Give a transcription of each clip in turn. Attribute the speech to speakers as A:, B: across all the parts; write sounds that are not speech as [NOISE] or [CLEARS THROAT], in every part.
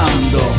A: Ahora,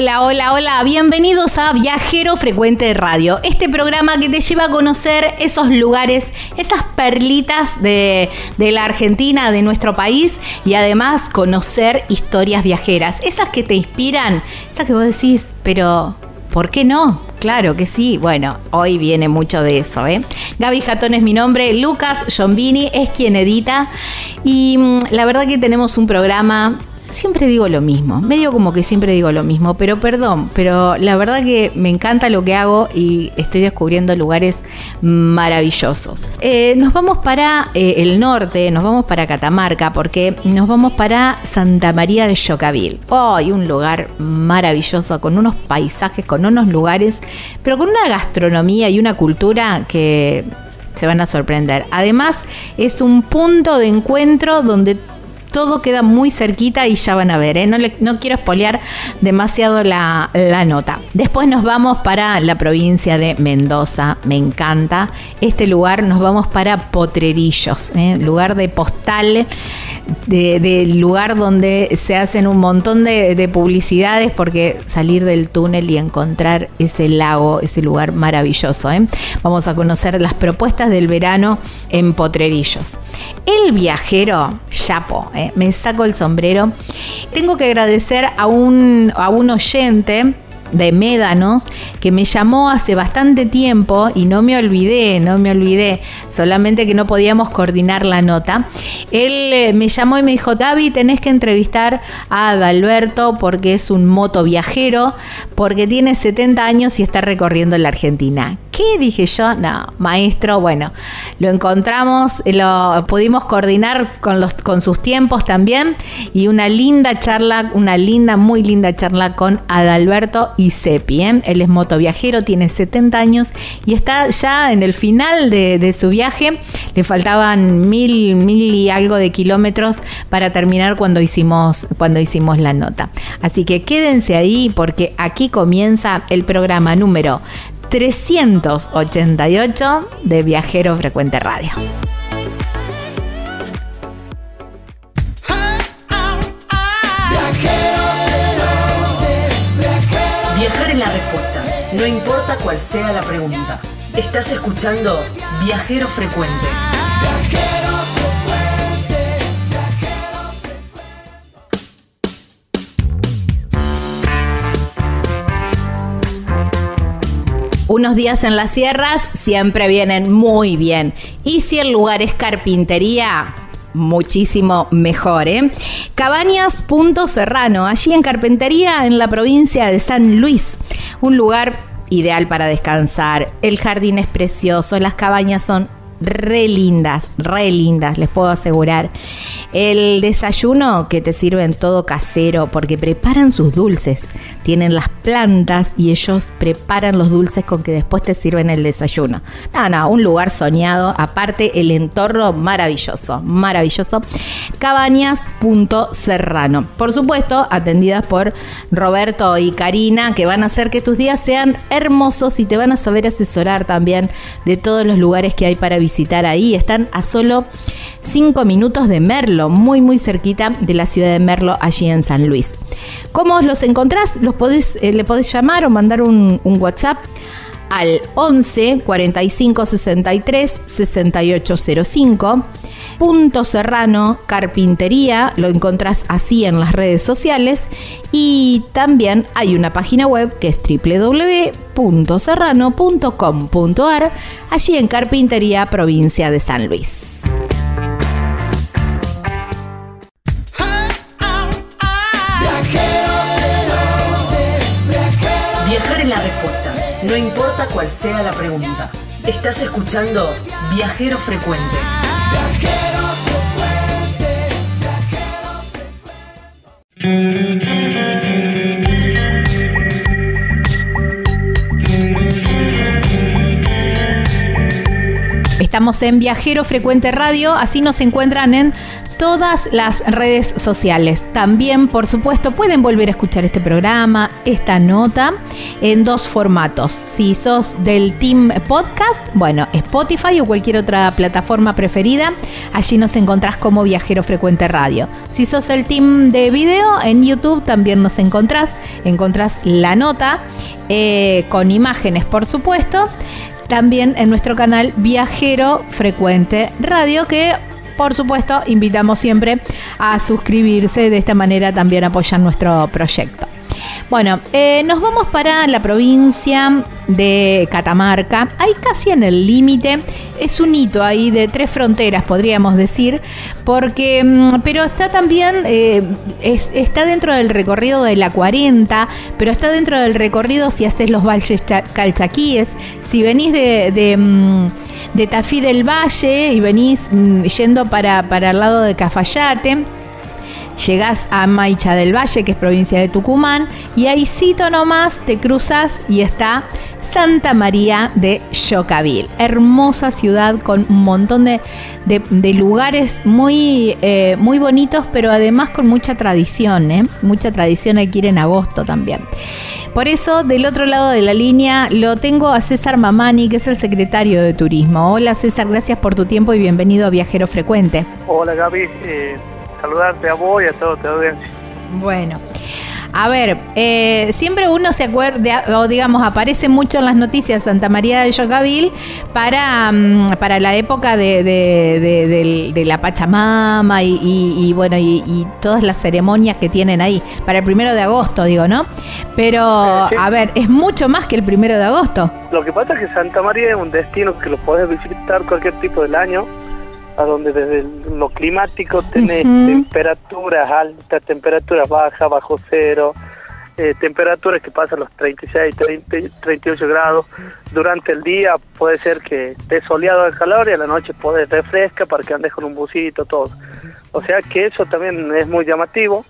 B: Hola, hola, hola, bienvenidos a Viajero Frecuente de Radio, este programa que te lleva a conocer esos lugares, esas perlitas de, la Argentina, de nuestro país y además conocer historias viajeras, esas que te inspiran, esas que vos decís, pero ¿por qué no? Claro que sí. Bueno, hoy viene mucho de eso, ¿eh? Gaby Jatón es mi nombre, Lucas Giombini es quien edita y mm, la verdad que tenemos un programa Siempre digo lo mismo, medio como que siempre digo lo mismo, pero perdón, pero la verdad que me encanta lo que hago y estoy descubriendo lugares maravillosos. Eh, nos vamos para eh, el norte, nos vamos para Catamarca, porque nos vamos para Santa María de Yocavil. Hoy un lugar maravilloso, con unos paisajes, con unos lugares, pero con una gastronomía y una cultura que se van a sorprender. Además, es un punto de encuentro donde todo queda muy cerquita y ya van a ver, ¿eh? no, quiero espolear demasiado la, nota. Después nos vamos para la provincia de Mendoza, me encanta. Este lugar nos vamos para Potrerillos, ¿eh? lugar de postal, de- del lugar donde se hacen un montón de, de publicidades porque salir del túnel y encontrar ese lago, ese lugar maravilloso. ¿eh? Vamos a conocer las propuestas del verano en Potrerillos. El viajero, Chapo, ¿eh? me saco el sombrero. Tengo que agradecer a un, a un oyente de Médanos que me llamó hace bastante tiempo y no me olvidé, no me olvidé, solamente que no podíamos coordinar la nota. Él eh, me llamó y me dijo, Gaby, tenés que entrevistar a Adalberto porque es un moto viajero, porque tiene 70 años y está recorriendo la Argentina. ¿Qué dije yo? No, maestro, bueno, lo encontramos, lo pudimos coordinar con, los, con sus tiempos también y una linda charla, una linda, muy linda charla con Adalberto Isepi. ¿eh? Él es motoviajero, tiene 70 años y está ya en el final de su viaje Le faltaban mil, mil y algo de kilómetros para terminar cuando hicimos, cuando hicimos la nota. Así que quédense ahí porque aquí comienza el programa número 388 de Viajero Frecuente Radio.
C: Viajar es la respuesta, no importa cuál sea la pregunta. Estás escuchando Viajero Frecuente.
B: Unos días en las sierras siempre vienen muy bien. Y si el lugar es carpintería, muchísimo mejor. ¿eh? Cabañas Punto Serrano, allí en Carpintería, en la provincia de San Luis. Un lugar ideal para descansar. El jardín es precioso, las cabañas son re lindas, re lindas, les puedo asegurar. El desayuno que te sirven todo casero porque preparan sus dulces. Tienen las plantas y ellos preparan los dulces con que después te sirven el desayuno. No, no, un lugar soñado. Aparte, el entorno maravilloso, maravilloso. Cabañas.serrano. Por supuesto, atendidas por Roberto y Karina, que van a hacer que tus días sean hermosos y te van a saber asesorar también de todos los lugares que hay para visitar ahí. Están a solo 5 minutos de Merlo, muy muy cerquita de la ciudad de Merlo, allí en San Luis. ¿Cómo los encontrás? Los podés, eh, le podés llamar o mandar un, WhatsApp al 11 45 63 6805. Punto Serrano Carpintería, lo encontrás así en las redes sociales y también hay una página web que es www.serrano.com.ar, allí en Carpintería, provincia de San Luis.
C: No importa cuál sea la pregunta. Estás escuchando Viajero Frecuente.
B: Estamos en Viajero Frecuente Radio, así nos encuentran en todas las redes sociales. También, por supuesto, pueden volver a escuchar este programa, esta nota, en dos formatos. Si sos del Team Podcast, bueno, Spotify o cualquier otra plataforma preferida, allí nos encontrás como Viajero Frecuente Radio. Si sos el Team de video, en YouTube también nos encontrás, encontrás la nota. eh, con imágenes, por supuesto, también en nuestro canal Viajero Frecuente Radio, que por supuesto invitamos siempre a suscribirse, de esta manera también apoyan nuestro proyecto. Bueno, eh, nos vamos para la provincia de Catamarca, ahí casi en el límite, es un hito ahí de tres fronteras, podríamos decir, porque, mm, pero está también, eh, es- está dentro del recorrido de la 40, pero está dentro del recorrido si haces los valles cha- calchaquíes, si venís de... de, mm, de Tafí del Valle y venís mm, yendo para, para el lado de Cafayate, Llegás a Maicha del Valle, que es provincia de Tucumán, y ahí cito nomás te cruzas y está Santa María de Yocavil. Hermosa ciudad con un montón de, de- lugares muy, eh, muy bonitos, pero además con mucha tradición, ¿eh? Mucha tradición hay que ir en agosto también. Por eso, del otro lado de la línea, lo tengo a César Mamani, que es el secretario de Turismo. Hola César, gracias por tu tiempo y bienvenido a Viajero Frecuente.
D: Hola Gaby, eh, saludarte a vos y a toda tu audiencia.
B: Bueno, a ver, eh, siempre uno se acuerda, o digamos, aparece mucho en las noticias Santa María de Yocavil para, mm, para la época de, de- de- del- de la Pachamama y, y- y, bueno, y, y todas las ceremonias que tienen ahí, para el primero de agosto, digo, ¿no? Pero,
D: Eh, sí.
B: a ver, es mucho más que el primero de agosto.
D: Lo que pasa es que Santa María es un destino que lo podés visitar cualquier tipo del año, a donde desde lo climático tenés temperaturas altas, temperaturas bajas, bajo cero, eh, temperaturas que pasan los 36, 30, 38 grados. Durante el día puede ser que esté soleado el calor y a la noche puede refresca para que andes con un busito, todo. O sea que eso también es muy llamativo.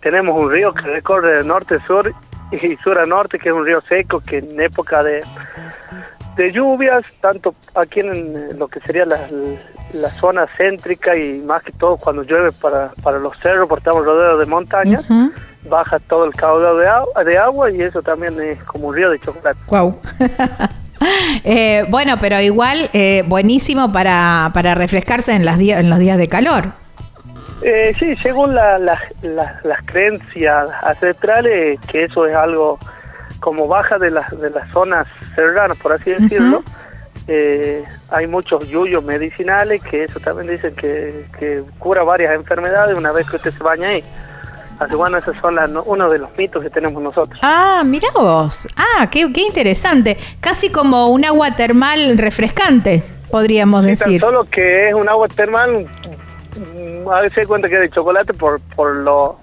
D: Tenemos un río que recorre de norte a sur y sur a norte, que es un río seco, que en época de, de lluvias, tanto aquí en, lo que sería la, la, zona céntrica y más que todo cuando llueve para, para los cerros, porque estamos rodeados de montañas, baja todo el caudal de, agua, de agua y eso también es como un río de chocolate.
B: Wow. [LAUGHS] Eh, bueno, pero igual eh, buenísimo para, para refrescarse en, las días en los días de calor.
D: Eh, sí, según la, las creencias ancestrales, que eso es algo como baja de las, de las zonas serranas, por así decirlo, eh, hay muchos yuyos medicinales que eso también dicen que, que cura varias enfermedades una vez que usted se baña ahí. Así bueno, esos son uno de los mitos que tenemos nosotros.
B: Ah, mira vos. Ah, qué, qué interesante. Casi como un agua termal refrescante, podríamos decir.
D: Solo que es un agua termal, mm, a veces cuenta que es de chocolate por, por lo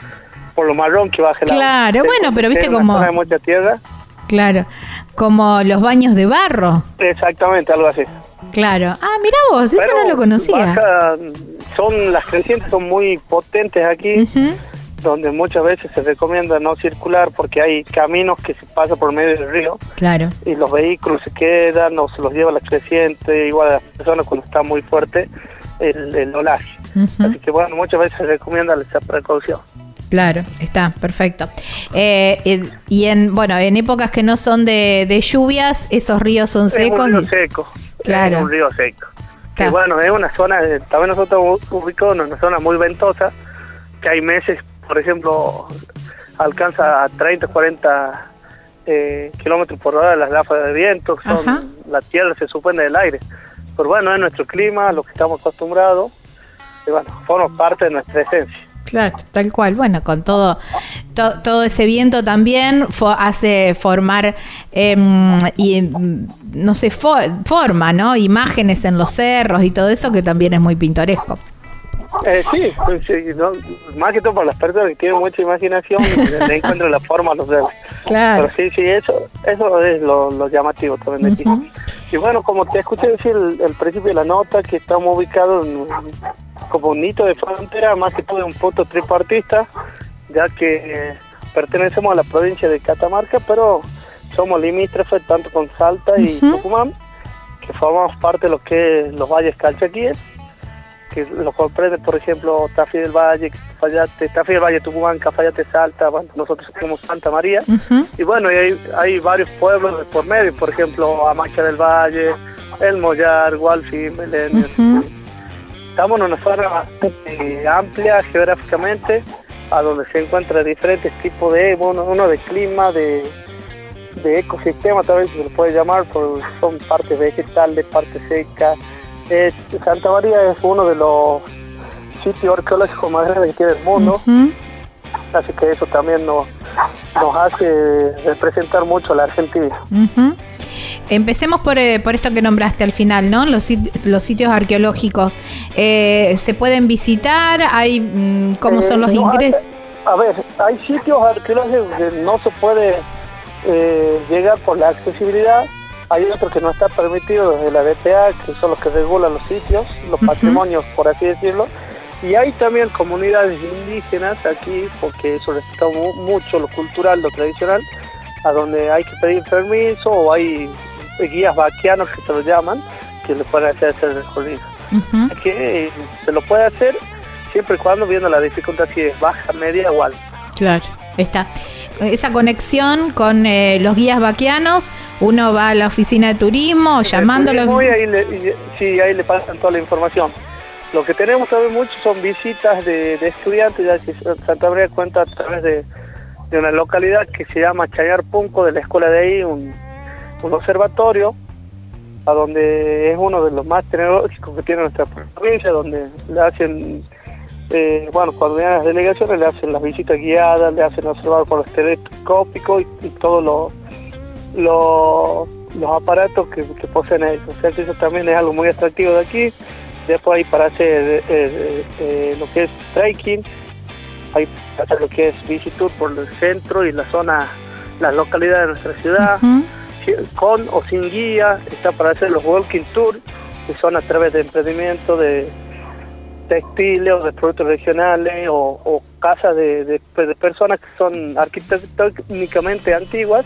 D: por lo marrón que baja el
B: Claro, bueno, pero viste como...
D: mucha tierra.
B: Claro, como los baños de barro.
D: Exactamente, algo así.
B: Claro. Ah, mira vos, eso no lo conocía.
D: son Las crecientes son muy potentes aquí, donde muchas veces se recomienda no circular porque hay caminos que se pasan por medio del río.
B: Claro.
D: Y los vehículos se quedan o se los lleva la creciente, igual a las personas cuando está muy fuerte el, el olaje. Así que bueno, muchas veces se recomienda esa precaución.
B: Claro, está, perfecto. Eh, y en, bueno, en épocas que no son de, lluvias, esos ríos son secos.
D: Es un río seco. Claro. Es un río seco. Y bueno, es una zona, también nosotros ubicamos en una zona muy ventosa, que hay meses, por ejemplo, alcanza a 30, 40 eh, kilómetros por hora las gafas de viento, son, la tierra se suspende del aire. Pero bueno, es nuestro clima, lo que estamos acostumbrados, y bueno, forma parte de nuestra esencia.
B: Claro, tal cual. Bueno, con todo, todo ese viento también hace formar em, y em, no sé, forma, ¿no? Imágenes en los cerros y todo eso que también es muy pintoresco.
D: Eh, sí, más que todo para las personas que tienen mucha imaginación, [LAUGHS] le encuentran la forma a los cerros. Claro. Pero sí, sí, eso, eso es lo, llamativo también de aquí. Y bueno, como te escuché decir el, principio de la nota, que estamos ubicados como un hito de frontera, más que todo de un punto tripartista, ya que eh, pertenecemos a la provincia de Catamarca, pero somos limítrofes tanto con Salta y Tucumán, que formamos parte de lo que es los valles calchaquíes que lo comprende, por ejemplo, Tafí del Valle, Cafayate, Tafí del Valle, Tucumán, Cafayate, Salta, nosotros tenemos Santa María, y bueno, hay, hay varios pueblos por medio, por ejemplo, Amacha del Valle, El Mollar, Gualfi, Belén. Estamos en una zona bastante amplia geográficamente, a donde se encuentran diferentes tipos de, bueno, uno de clima, de, de ecosistema, tal vez se lo puede llamar, porque son partes vegetales, partes secas, eh, Santa María es uno de los sitios arqueológicos más grandes que tiene el mundo, así que eso también nos, nos hace representar mucho a la Argentina.
B: Empecemos por, eh, por, esto que nombraste al final, ¿no? Los, los sitios arqueológicos. Eh, ¿Se pueden visitar? ¿Hay, mm, ¿Cómo son los ingresos?
D: a ver, hay sitios arqueológicos que no se puede llegar por la accesibilidad hay otro que no está permitido desde la DPA, que son los que regulan los sitios, los patrimonios, por así decirlo. Y hay también comunidades indígenas aquí, porque eso respeta mucho lo cultural, lo tradicional, a donde hay que pedir permiso o hay guías vaquianos que se lo llaman, que le pueden hacer ese recorrido. Que se lo puede hacer siempre y cuando viendo la dificultad si es baja, media o alta.
B: Claro, está esa conexión con eh, los guías vaquianos, uno va a la oficina de turismo llamándolos.
D: Y ahí le, sí, ahí le pasan toda la información. Lo que tenemos también mucho son visitas de, estudiantes, ya que Santa María cuenta a través de, una localidad que se llama Chayar Punco, de la escuela de ahí, un, un observatorio, a donde es uno de los más tecnológicos que tiene nuestra provincia, donde le hacen eh, bueno, cuando vienen las delegaciones le hacen las visitas guiadas, le hacen observar por los telescópicos y, todos los los aparatos que, poseen ellos. O sea que eso también es algo muy atractivo de aquí. Después hay para hacer eh, eh, lo que es trekking, hay para hacer lo que es visitud por el centro y la zona, las localidades de nuestra ciudad, con o sin guía, está para hacer los walking tours, que son a través de emprendimiento, de textiles o de productos regionales o, casas de, de, personas que son arquitectónicamente antiguas,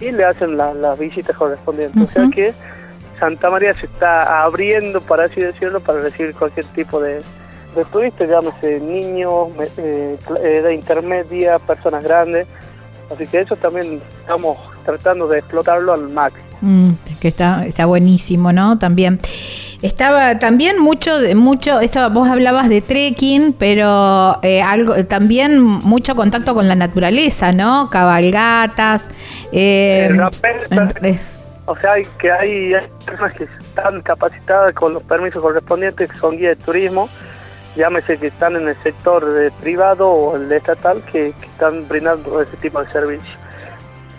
D: y le hacen las visitas correspondientes. O sea que Santa María se está abriendo, para así decirlo, para recibir cualquier tipo de, de turistas, llámese niños, eh, edad intermedia, personas grandes. Así que eso también estamos tratando de explotarlo al máximo.
B: Mm, que está, está buenísimo, ¿no? También. Estaba también mucho, mucho, esto vos hablabas de trekking, pero eh, algo, también mucho contacto con la naturaleza, ¿no? Cabalgatas.
D: Eh, o sea, hay, que hay, personas que están capacitadas con los permisos correspondientes, que son guías de turismo, llámese que están en el sector de privado o el estatal, que, están brindando ese tipo de servicios.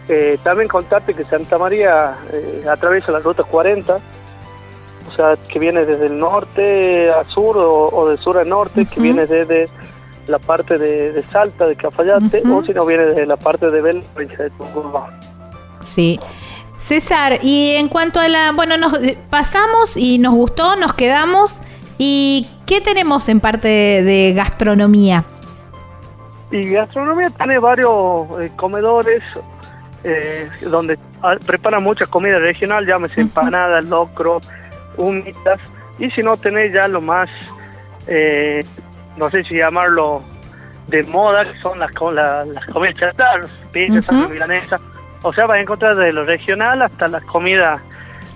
D: Eh, también contarte que Santa María atraviesa la ruta 40, o sea, que viene desde el norte a sur o, de sur a norte, que viene desde la parte de, Salta, de Cafayate, o si no viene desde la parte de Bel, de Tucumán.
B: Sí. César, y en cuanto a la, bueno, nos eh, pasamos y nos gustó, nos quedamos. ¿Y qué tenemos en parte de, gastronomía?
D: Y gastronomía tiene varios eh, comedores eh, donde ah, preparan mucha comida regional, llámese empanada, locro, humitas y si no tenéis ya lo más, eh, no sé si llamarlo de moda, que son las, las, las comidas chatarras, pizza, milanesa. O sea, vas a encontrar desde lo regional hasta la comida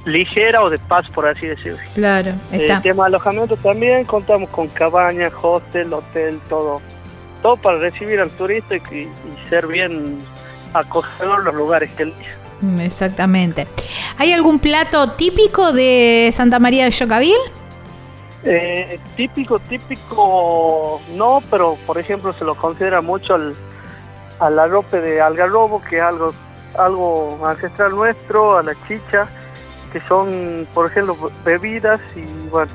D: ligera o de paz, por así decirlo.
B: Claro,
D: eh, está. El tema de alojamiento también, contamos con cabañas, hostel, hotel, todo. Todo para recibir al turista y, y ser bien acogedor los lugares que elige.
B: Mm, exactamente. ¿Hay algún plato típico de Santa María de Yocavil?
D: Eh, típico, típico, no, pero por ejemplo se lo considera mucho al, al arrope de algarrobo, que es algo, algo ancestral nuestro, a la chicha, que son, por ejemplo, bebidas y bueno,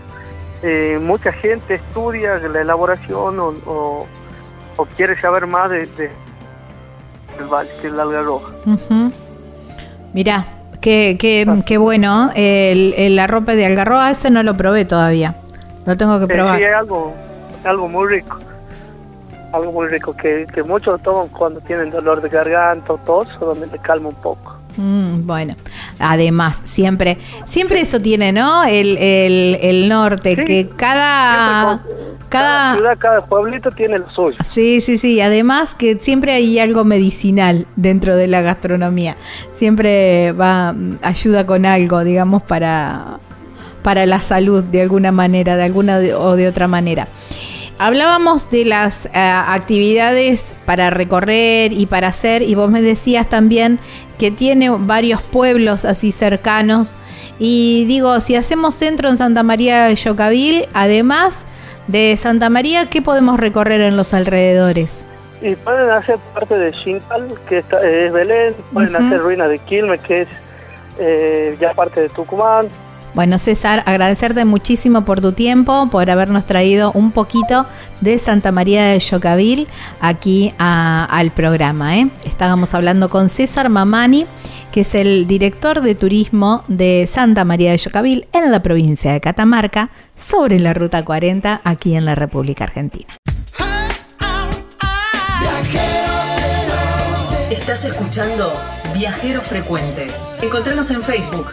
D: eh, mucha gente estudia la elaboración o, o, quiere saber más de, de, que el algarrobo.
B: Mirá, qué, qué, ah. qué bueno. El, el arrope de algarroba, ese no lo probé todavía. Lo tengo que probar.
D: Sí, es algo, algo muy rico. Algo muy rico que, que muchos toman cuando tienen dolor de garganta o tos, donde le calma un poco.
B: Mm, bueno, además, siempre, siempre eso tiene, ¿no? El, el, el norte, que cada,
D: cada, ciudad, cada pueblito tiene lo suyo.
B: Sí, sí, sí. Además que siempre hay algo medicinal dentro de la gastronomía. Siempre va, ayuda con algo, digamos, para, para la salud de alguna manera, de alguna o de otra manera. Hablábamos de las eh, actividades para recorrer y para hacer, y vos me decías también que tiene varios pueblos así cercanos. Y digo, si hacemos centro en Santa María de Yocavil, además de Santa María, ¿qué podemos recorrer en los alrededores?
D: Y pueden hacer parte de Xincal, que es Belén, pueden hacer ruinas de Quilmes, que es eh, ya parte de Tucumán,
B: bueno, César, agradecerte muchísimo por tu tiempo, por habernos traído un poquito de Santa María de Yocavil aquí al programa. ¿eh? Estábamos hablando con César Mamani, que es el director de turismo de Santa María de Yocavil en la provincia de Catamarca, sobre la Ruta 40 aquí en la República Argentina.
C: Estás escuchando Viajero Frecuente. Encontrarnos en Facebook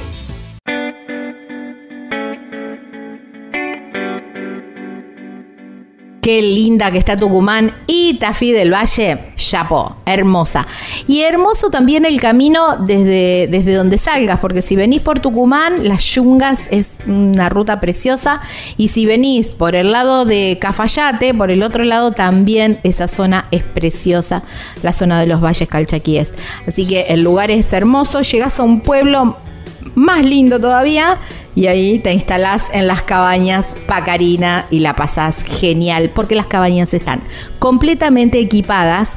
B: Qué linda que está Tucumán y Tafí del Valle, Chapo, hermosa. Y hermoso también el camino desde, desde donde salgas, porque si venís por Tucumán, las Yungas es una ruta preciosa. Y si venís por el lado de Cafayate, por el otro lado también esa zona es preciosa, la zona de los valles calchaquíes. Así que el lugar es hermoso, llegas a un pueblo más lindo todavía y ahí te instalás en las cabañas Pacarina y la pasás genial porque las cabañas están completamente equipadas,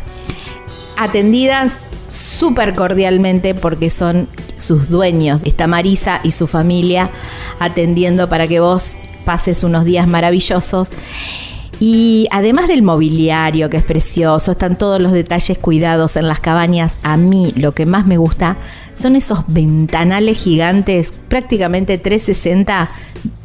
B: atendidas súper cordialmente porque son sus dueños. Está Marisa y su familia atendiendo para que vos pases unos días maravillosos. Y además del mobiliario, que es precioso, están todos los detalles cuidados en las cabañas. A mí lo que más me gusta son esos ventanales gigantes, prácticamente 360,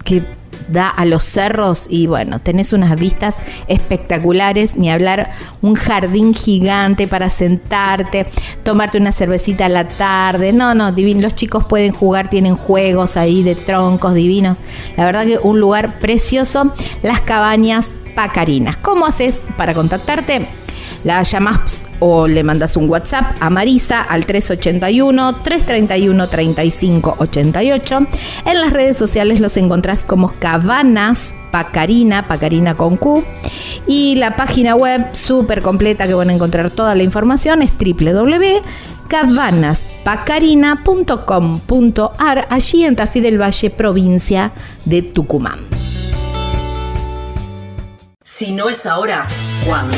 B: que da a los cerros y bueno, tenés unas vistas espectaculares, ni hablar un jardín gigante para sentarte, tomarte una cervecita a la tarde, no, no, divino, los chicos pueden jugar, tienen juegos ahí de troncos divinos, la verdad que un lugar precioso, las cabañas Pacarinas. ¿Cómo haces para contactarte? La llamas o le mandas un WhatsApp a Marisa al 381-331-3588. En las redes sociales los encontrás como Cabanas Pacarina, Pacarina con Q. Y la página web súper completa que van a encontrar toda la información es www.cabanaspacarina.com.ar, allí en Tafí del Valle, provincia de Tucumán.
C: Si no es ahora, ¿cuándo?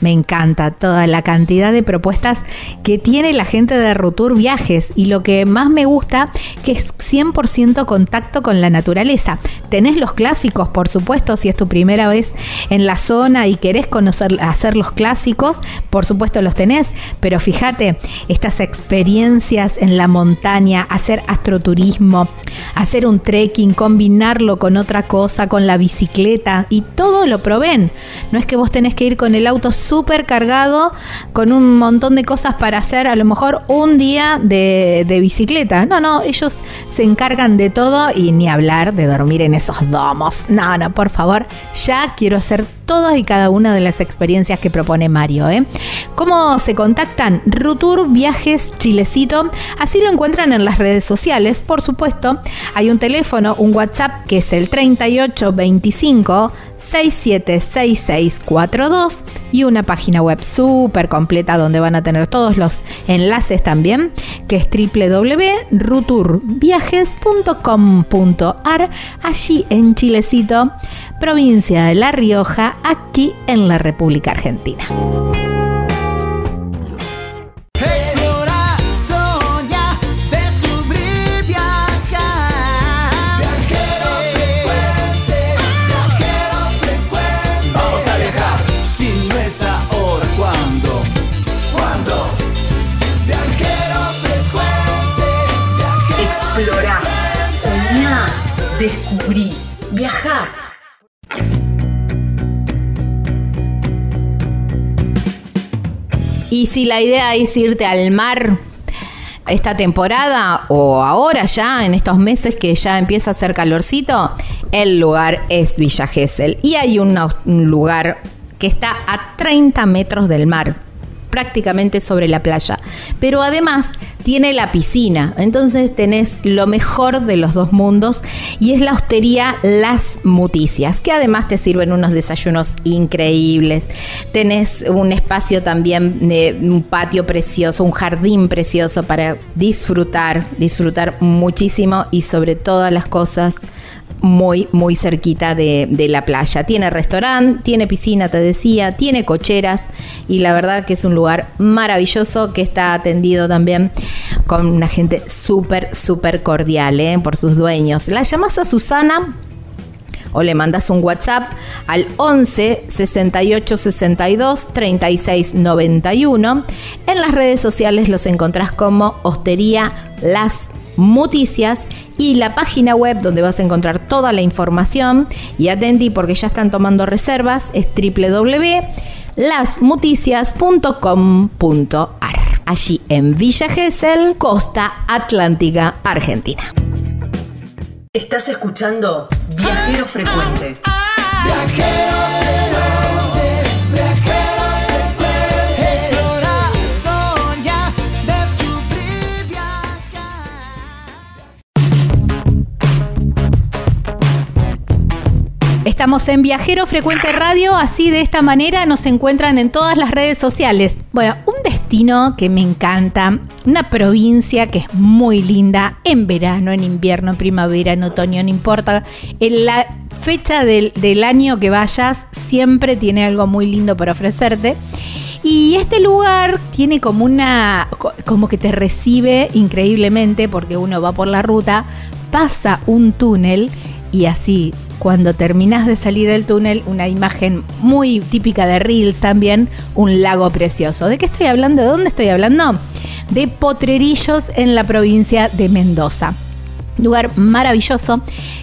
B: Me encanta toda la cantidad de propuestas que tiene la gente de Rutur Viajes y lo que más me gusta que es 100% contacto con la naturaleza. Tenés los clásicos, por supuesto, si es tu primera vez en la zona y querés conocer hacer los clásicos, por supuesto los tenés, pero fíjate, estas experiencias en la montaña, hacer astroturismo, hacer un trekking, combinarlo con otra cosa, con la bicicleta y todo lo proveen. No es que vos tenés que ir con el auto súper cargado, con un montón de cosas para hacer, a lo mejor un día de, bicicleta. No, no, ellos se encargan de todo y ni hablar de dormir en esos domos. No, no, por favor, ya quiero hacer todas y cada una de las experiencias que propone Mario. ¿eh? ¿Cómo se contactan? Rutur Viajes Chilecito. Así lo encuentran en las redes sociales, por supuesto. Hay un teléfono, un WhatsApp que es el 3825 676642 y una página web súper completa donde van a tener todos los enlaces también, que es www.ruturviajes.com.ar, allí en Chilecito, provincia de La Rioja, aquí en la República Argentina. Y si la idea es irte al mar esta temporada o ahora ya, en estos meses que ya empieza a hacer calorcito, el lugar es Villa Gesell. Y hay una- un lugar que está a 30 metros del mar prácticamente sobre la playa. Pero además tiene la piscina, entonces tenés lo mejor de los dos mundos y es la hostería Las Muticias, que además te sirven unos desayunos increíbles. Tenés un espacio también, de un patio precioso, un jardín precioso para disfrutar, disfrutar muchísimo y sobre todas las cosas muy, muy cerquita de, la playa. Tiene restaurante, tiene piscina, te decía, tiene cocheras y la verdad que es un lugar maravilloso que está atendido también con una gente súper, súper cordial ¿eh? por sus dueños. La llamas a Susana o le mandas un WhatsApp al 11 68 62 36 91. En las redes sociales los encontrás como Hostería Las Muticias y la página web donde vas a encontrar toda la información y atendí porque ya están tomando reservas es www.lasmuticias.com.ar allí en Villa Gesell, Costa Atlántica, Argentina.
C: Estás escuchando Viajero Frecuente.
A: Viajero
B: Estamos en Viajero Frecuente Radio, así de esta manera nos encuentran en todas las redes sociales. Bueno, un destino que me encanta, una provincia que es muy linda en verano, en invierno, en primavera, en otoño, no importa. En la fecha del, del año que vayas, siempre tiene algo muy lindo para ofrecerte. Y este lugar tiene como una, como que te recibe increíblemente porque uno va por la ruta, pasa un túnel y así cuando terminas de salir del túnel, una imagen muy típica de Reels también, un lago precioso. ¿De qué estoy hablando? ¿De dónde estoy hablando? De Potrerillos en la provincia de Mendoza lugar maravilloso.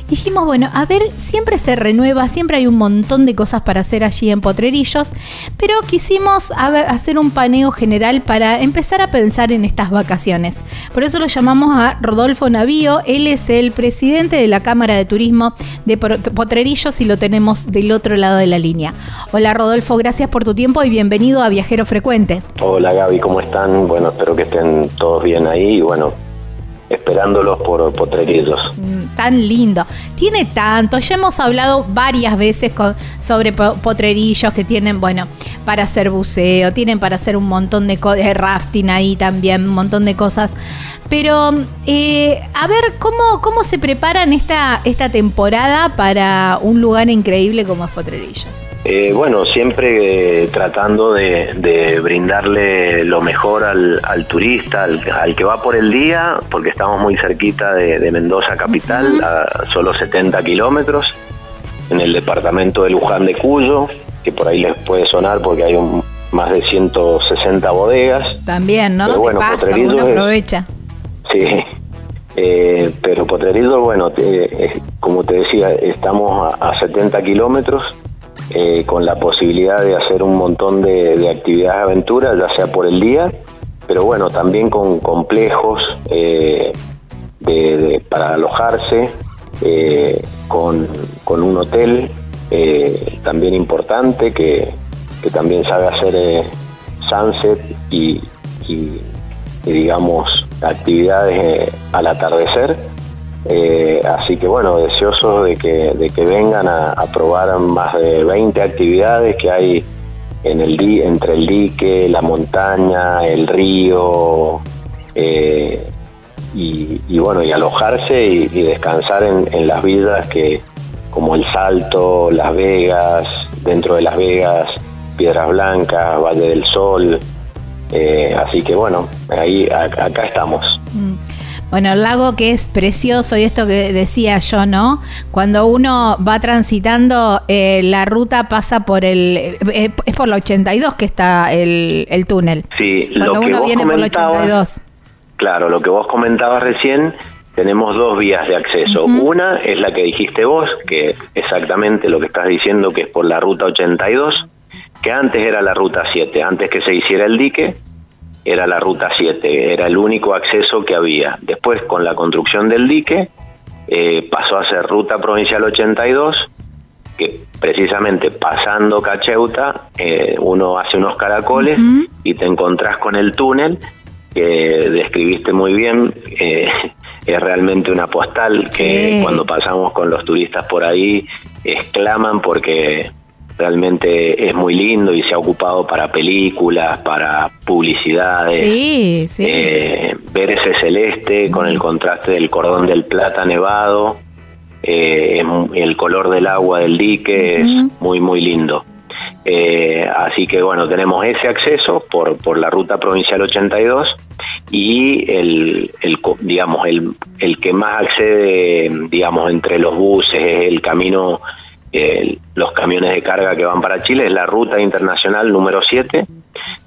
B: Dijimos, bueno, a ver, siempre se renueva, siempre hay un montón de cosas para hacer allí en Potrerillos, pero quisimos hacer un paneo general para empezar a pensar en estas vacaciones. Por eso lo llamamos a Rodolfo Navío, él es el presidente de la Cámara de Turismo de Potrerillos y lo tenemos del otro lado de la línea. Hola Rodolfo, gracias por tu tiempo y bienvenido a Viajero Frecuente.
E: Hola Gaby, ¿cómo están? Bueno, espero que estén todos bien ahí y bueno, esperándolos por Potrerillos.
B: Mm, tan lindo. Tiene tanto. Ya hemos hablado varias veces con, sobre Potrerillos que tienen, bueno, para hacer buceo, tienen para hacer un montón de, de rafting ahí también, un montón de cosas. Pero, eh, a ver, ¿cómo, ¿cómo se preparan esta, esta temporada para un lugar increíble como es Potrerillos?
E: Eh, bueno, siempre eh, tratando de, brindarle lo mejor al, turista, al, que va por el día, porque estamos muy cerquita de, Mendoza capital, a solo 70 kilómetros, en el departamento de Luján de Cuyo, que por ahí les puede sonar porque hay un, más de 160 bodegas.
B: También, ¿no? bueno, pasa? Uno aprovecha.
E: Sí, eh, pero Potrerillo, bueno, como te decía, estamos a, a 70 kilómetros eh, con la posibilidad de hacer un montón de, actividades de aventura, ya sea por el día, pero bueno, también con complejos eh, para alojarse, eh, con, un hotel también importante que, también sabe hacer sunset y, digamos actividades al atardecer. Eh, así que bueno, deseoso de que, de que vengan a, probar más de 20 actividades que hay en el di entre el dique, la montaña, el río, eh, y, bueno, y alojarse y, descansar en, las villas que como El Salto, Las Vegas, dentro de Las Vegas, Piedras Blancas, Valle del Sol, eh, así que bueno, ahí acá estamos. Mm.
B: Bueno, el lago que es precioso y esto que decía yo, ¿no? Cuando uno va transitando, eh, la ruta pasa por el... Eh, es por la 82 que está el, túnel.
E: Sí, Cuando uno viene por la 82. Claro, lo que vos comentabas recién, tenemos dos vías de acceso. Una es la que dijiste vos, que exactamente lo que estás diciendo, que es por la ruta 82, que antes era la ruta 7, antes que se hiciera el dique, era la ruta 7, era el único acceso que había. Después, con la construcción del dique, eh, pasó a ser ruta provincial 82, que precisamente pasando Cacheuta, eh, uno hace unos caracoles y te encontrás con el túnel, que describiste muy bien, eh, [LAUGHS] es realmente una postal que cuando pasamos con los turistas por ahí exclaman porque realmente es muy lindo y se ha ocupado para películas, para publicidades.
B: Sí, sí.
E: Eh, ver ese celeste con el contraste del cordón del plata nevado, eh, el color del agua del dique es muy, muy lindo. Eh, así que bueno, tenemos ese acceso por, por la ruta provincial 82 y el, el digamos el, el que más accede digamos entre los buses es el camino los camiones de carga que van para Chile, es la ruta internacional número 7,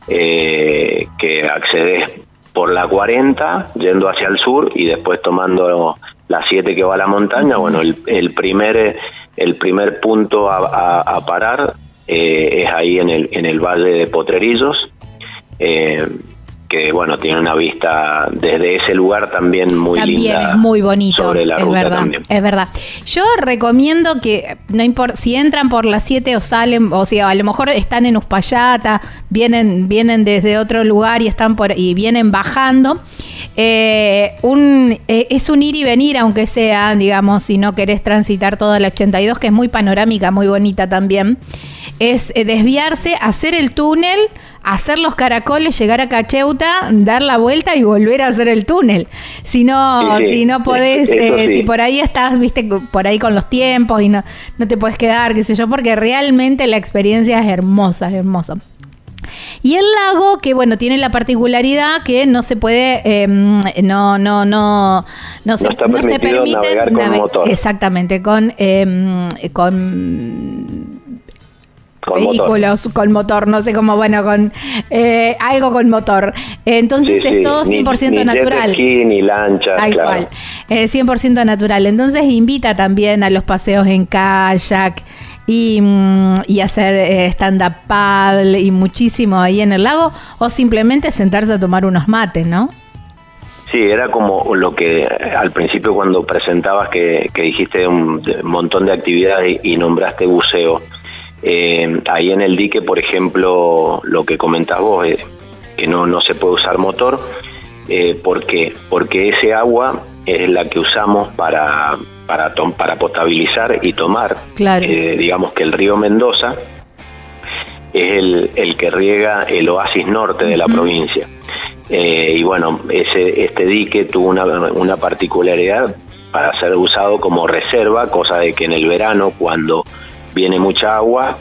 E: eh, que accedes por la 40 yendo hacia el sur y después tomando la 7 que va a la montaña. Bueno, el, primer, el primer punto a, parar eh, es ahí en el, en el valle de Potrerillos. Que bueno, tiene una vista desde ese lugar también muy
B: también
E: linda.
B: es muy bonito, es verdad, es verdad. Yo recomiendo que no importa si entran por las 7 o salen, o sea, a lo mejor están en Uspallata, vienen vienen desde otro lugar y están por y vienen bajando. Eh, un, eh, es un ir y venir, aunque sea, digamos, si no querés transitar toda la 82, que es muy panorámica, muy bonita también. Es eh, desviarse, hacer el túnel hacer los caracoles, llegar a Cacheuta, dar la vuelta y volver a hacer el túnel. Si no, si no podés, eh, si por ahí estás, viste, por ahí con los tiempos y no, no te puedes quedar, qué sé yo, porque realmente la experiencia es hermosa, es hermosa. Y el lago, que bueno, tiene la particularidad que no se puede, em, no, no, no, no se,
E: no, se permite navegar con motor.
B: Exactamente, con, em, con vehículos con motor, no sé cómo, bueno, con eh, algo con motor. Entonces es todo 100% ni, natural.
E: Ni, ni lancha, Tal cual.
B: 100% natural. Entonces invita también a los paseos en kayak y, mm, y hacer eh, stand-up paddle y muchísimo ahí en el lago o simplemente sentarse a tomar unos mates, ¿no?
E: Sí, era como lo que al principio cuando presentabas que, que dijiste un, montón de actividades y nombraste buceo. Eh, ahí en el dique, por ejemplo, lo que comentas vos, eh, que no, no se puede usar motor, eh, ¿por qué? Porque ese agua es la que usamos para, para, para potabilizar y tomar. Eh, digamos que el río Mendoza es el, el que riega el oasis norte de la provincia. y bueno, ese, este dique tuvo una, una particularidad para ser usado como reserva, cosa de que en el verano, cuando viene mucha agua,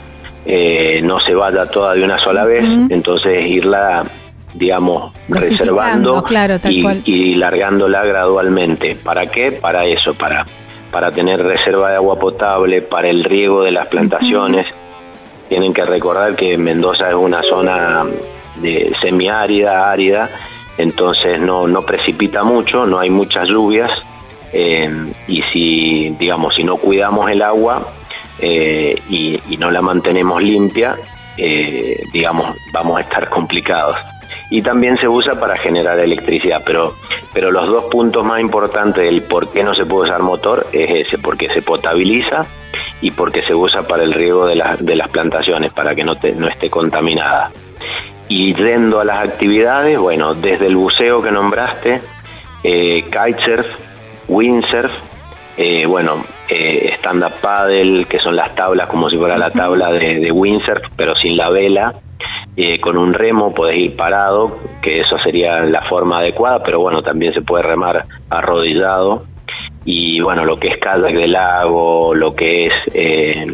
E: eh, no se vaya toda de una sola vez, entonces irla, digamos, reservando y, largándola gradualmente. ¿Para qué? Para eso, para, para tener reserva de agua potable, para el riego de las plantaciones. Tienen que recordar que Mendoza es una zona de semiárida, árida, entonces no, no precipita mucho, no hay muchas lluvias. Eh, y si digamos si no cuidamos el agua eh, y, no la mantenemos limpia, eh, digamos, vamos a estar complicados. Y también se usa para generar electricidad, pero, pero los dos puntos más importantes del por qué no se puede usar motor es ese, porque se potabiliza y porque se usa para el riego de, de las plantaciones, para que no, no esté contaminada. Y yendo a las actividades, bueno, desde el buceo que nombraste, eh, kitesurf, windsurf, eh, bueno, eh, stand-up paddle, que son las tablas como si fuera la tabla de, de windsurf, pero sin la vela. Eh, con un remo podés ir parado, que eso sería la forma adecuada, pero bueno, también se puede remar arrodillado. Y bueno, lo que es kayak de lago, lo que es eh,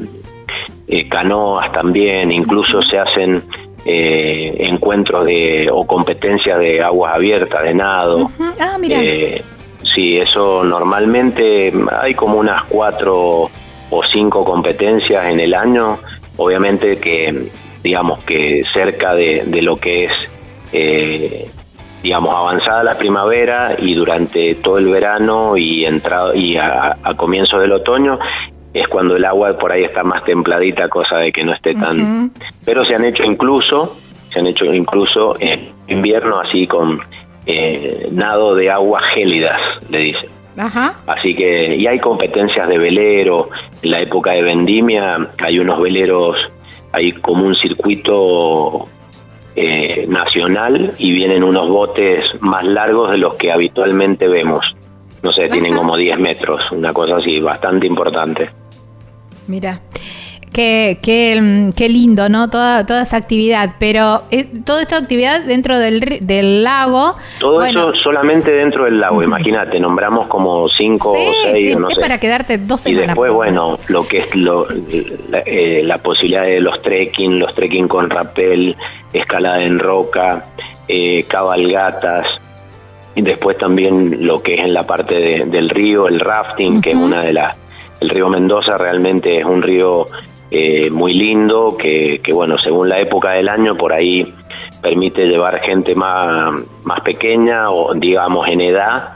E: eh canoas también, incluso se hacen encuentros de o competencias de aguas abiertas, de nado.
B: Ah, mira.
E: Sí, eso normalmente hay como unas cuatro o cinco competencias en el año. Obviamente que, digamos que cerca de, lo que es, eh, digamos, avanzada la primavera y durante todo el verano y, entrado, y a, comienzo del otoño es cuando el agua por ahí está más templadita, cosa de que no esté tan... Pero se han hecho incluso, se han hecho incluso en invierno así con eh, nado de aguas gélidas, le dicen. Así que, y hay competencias de velero, en la época de vendimia hay unos veleros, hay como un circuito eh, nacional y vienen unos botes más largos de los que habitualmente vemos. No sé, tienen como 10 metros, una cosa así, bastante importante.
B: Mira, Qué, qué, qué, lindo, ¿no? Toda, toda esa actividad. Pero eh, toda esta actividad dentro del, del lago.
E: Todo eso solamente dentro del lago. Imagínate, nombramos como cinco o seis, no
B: es para quedarte dos
E: semanas. Y después, bueno, lo que es lo, la, eh, la, posibilidad de los trekking, los trekking con rapel, escalada en roca, eh, cabalgatas. Y después también lo que es en la parte del río, el rafting, que es una de las el río Mendoza realmente es un río eh, muy lindo, que, bueno, según la época del año, por ahí permite llevar gente más, más pequeña o digamos en edad,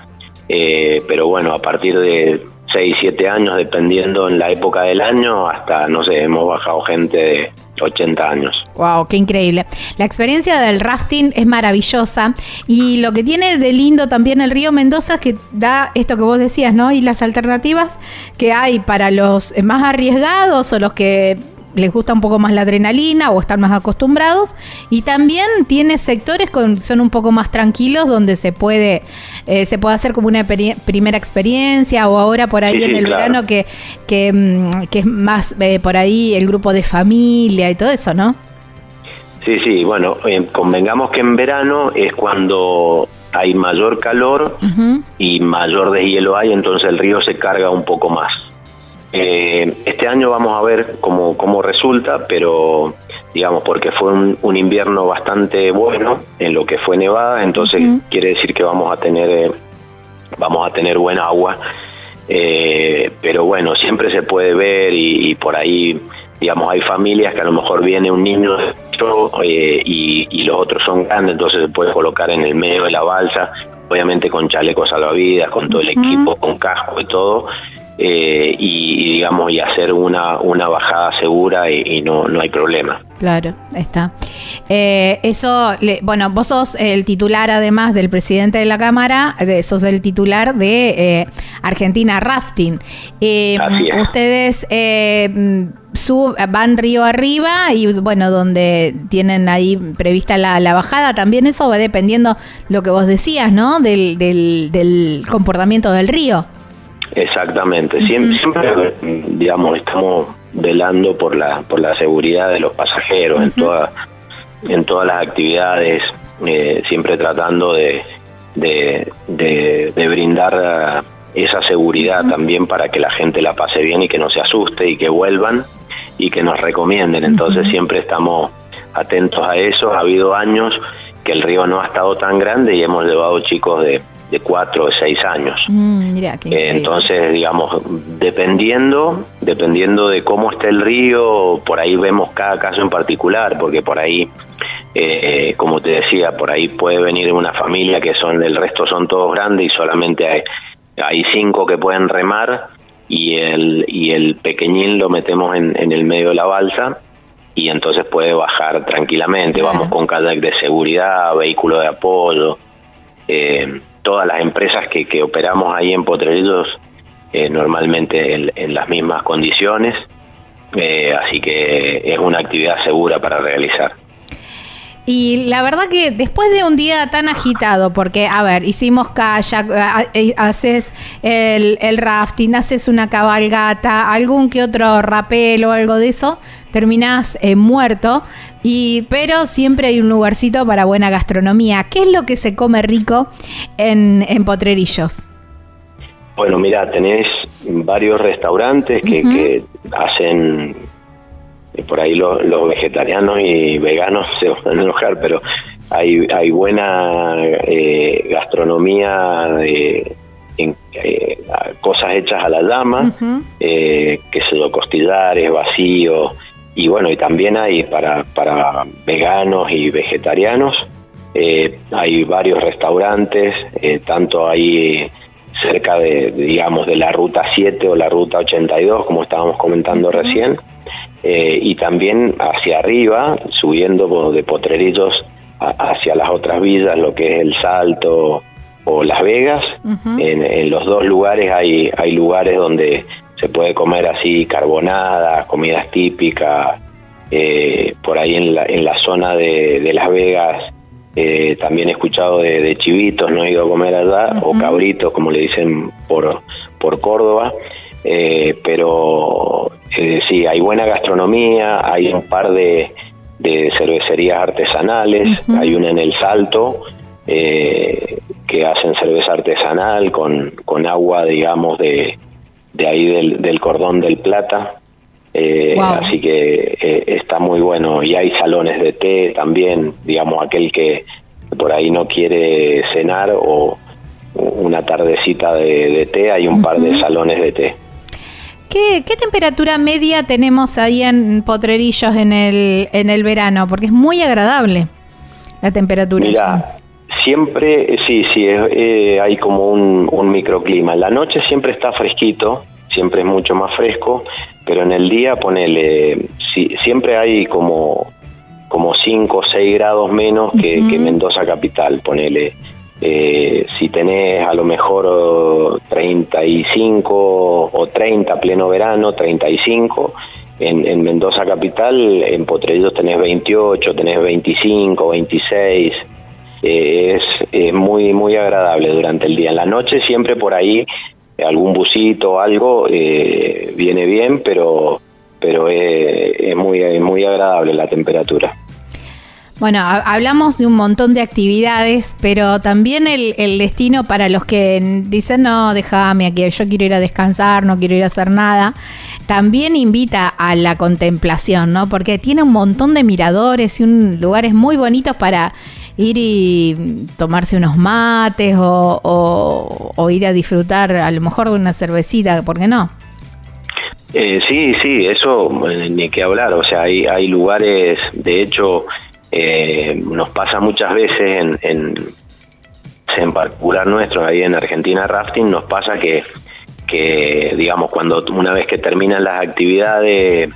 E: eh, pero bueno, a partir de 6, 7 años, dependiendo en la época del año, hasta, no sé, hemos bajado gente de 80 años.
B: Wow, qué increíble. La experiencia del rafting es maravillosa y lo que tiene de lindo también el río Mendoza es que da esto que vos decías, ¿no? Y las alternativas que hay para los más arriesgados o los que les gusta un poco más la adrenalina o están más acostumbrados. Y también tiene sectores con son un poco más tranquilos donde se puede eh, se puede hacer como una primera experiencia o ahora por ahí en el verano que, que, mm, que, es más eh, por ahí el grupo de familia y todo eso, ¿no?
E: Sí, sí, bueno, eh, convengamos que en verano es cuando hay mayor calor y mayor deshielo hay, entonces el río se carga un poco más. Eh, este año vamos a ver cómo, cómo resulta, pero digamos, porque fue un, invierno bastante bueno en lo que fue nevada, entonces quiere decir que vamos a tener, eh, vamos a tener buena agua. Eh, pero bueno, siempre se puede ver y, por ahí, digamos, hay familias que a lo mejor viene un niño y, y los otros son grandes, entonces se puede colocar en el medio de la balsa, obviamente con chalecos salvavidas, con todo el equipo, con casco y todo, eh, y, digamos y hacer una, una bajada segura y, no, no hay problema.
B: Claro, está. Eh, eso, bueno, vos sos el titular además del presidente de la Cámara, de, sos el titular de eh, Argentina Rafting. Ustedes sub, van río arriba y bueno, donde tienen ahí prevista la, la, bajada, también eso va dependiendo lo que vos decías, ¿no? Del, del, del comportamiento del río.
E: Exactamente, siempre, digamos, estamos velando por la, por la seguridad de los pasajeros en, toda, en todas las actividades, eh, siempre tratando de, de, brindar esa seguridad también para que la gente la pase bien y que no se asuste y que vuelvan y que nos recomienden. Entonces siempre estamos atentos a eso. Ha habido años que el río no ha estado tan grande y hemos llevado chicos de de cuatro o seis años. Mm, entonces, digamos, dependiendo, dependiendo de cómo esté el río, por ahí vemos cada caso en particular, porque por ahí, eh, como te decía, por ahí puede venir una familia que son, el resto son todos grandes y solamente hay, hay cinco que pueden remar y el, y el pequeñín lo metemos en, en el medio de la balsa y entonces puede bajar tranquilamente. Vamos con kayak de seguridad, vehículo de apoyo. Eh, todas las empresas que, que operamos ahí en Potrerillos eh, normalmente en, las mismas condiciones, eh, así que es una actividad segura para realizar.
B: Y la verdad que después de un día tan agitado, porque, a ver, hicimos kayak, eh, haces el, el, rafting, haces una cabalgata, algún que otro rapel o algo de eso, terminás muerto. Y, pero siempre hay un lugarcito para buena gastronomía. ¿Qué es lo que se come rico en, Potrerillos?
E: Bueno, mira, tenés varios restaurantes que, hacen eh, por ahí los, vegetarianos y veganos se van a enojar, pero hay, hay buena eh, gastronomía de eh, cosas hechas a la llama, que se lo costillares, vacíos, y bueno, y también hay para, para veganos y vegetarianos, eh, hay varios restaurantes, eh, tanto ahí cerca de, digamos, de la ruta 7 o la ruta 82, como estábamos comentando recién, eh, y también hacia arriba, subiendo de Potrerillos hacia las otras villas, lo que es El Salto o Las Vegas. en, en, los dos lugares hay, hay lugares donde se puede comer así carbonada, comidas típicas, eh, por ahí en la, en la zona de, Las Vegas eh, también he escuchado de, chivitos, no he ido a comer allá, o cabritos, como le dicen por, por Córdoba, eh, pero sí, hay buena gastronomía, hay un par de, de cervecerías artesanales, hay una en El Salto, que hacen cerveza artesanal con, con agua, digamos, de, de ahí del, del cordón del plata. Eh, así que eh, está muy bueno. Y hay salones de té también, digamos, aquel que por ahí no quiere cenar o una tardecita de, té, hay un par de salones de té.
B: ¿Qué, ¿Qué, temperatura media tenemos ahí en Potrerillos en el, en el verano? Porque es muy agradable la temperatura.
E: Mira, siempre, eh, sí, sí, eh, hay como un, microclima. La noche siempre está fresquito, siempre es mucho más fresco, pero en el día ponele, si, siempre hay como como 5 o 6 grados menos que, Mendoza capital, ponele. Eh, si tenés a lo mejor 35 o 30 pleno verano, 35, en, en Mendoza capital, en Potrerillos tenés 28, tenés 25, 26, eh, es muy muy agradable durante el día. En la noche siempre por ahí algún busito o algo eh, viene bien, pero pero es, muy muy agradable la temperatura.
B: Bueno, hablamos de un montón de actividades, pero también el, el, destino para los que dicen, no, déjame aquí, yo quiero ir a descansar, no quiero ir a hacer nada, también invita a la contemplación, ¿no? Porque tiene un montón de miradores y un, lugares muy bonitos para ir y tomarse unos mates o, ir a disfrutar a lo mejor de una cervecita, ¿por qué no?
E: Eh, sí, sí, eso eh, ni que hablar, o sea, hay, hay lugares, de hecho, eh, nos pasa muchas veces en, en, en particular nuestro, ahí en Argentina Rafting, nos pasa que, que, digamos, cuando una vez que terminan las actividades,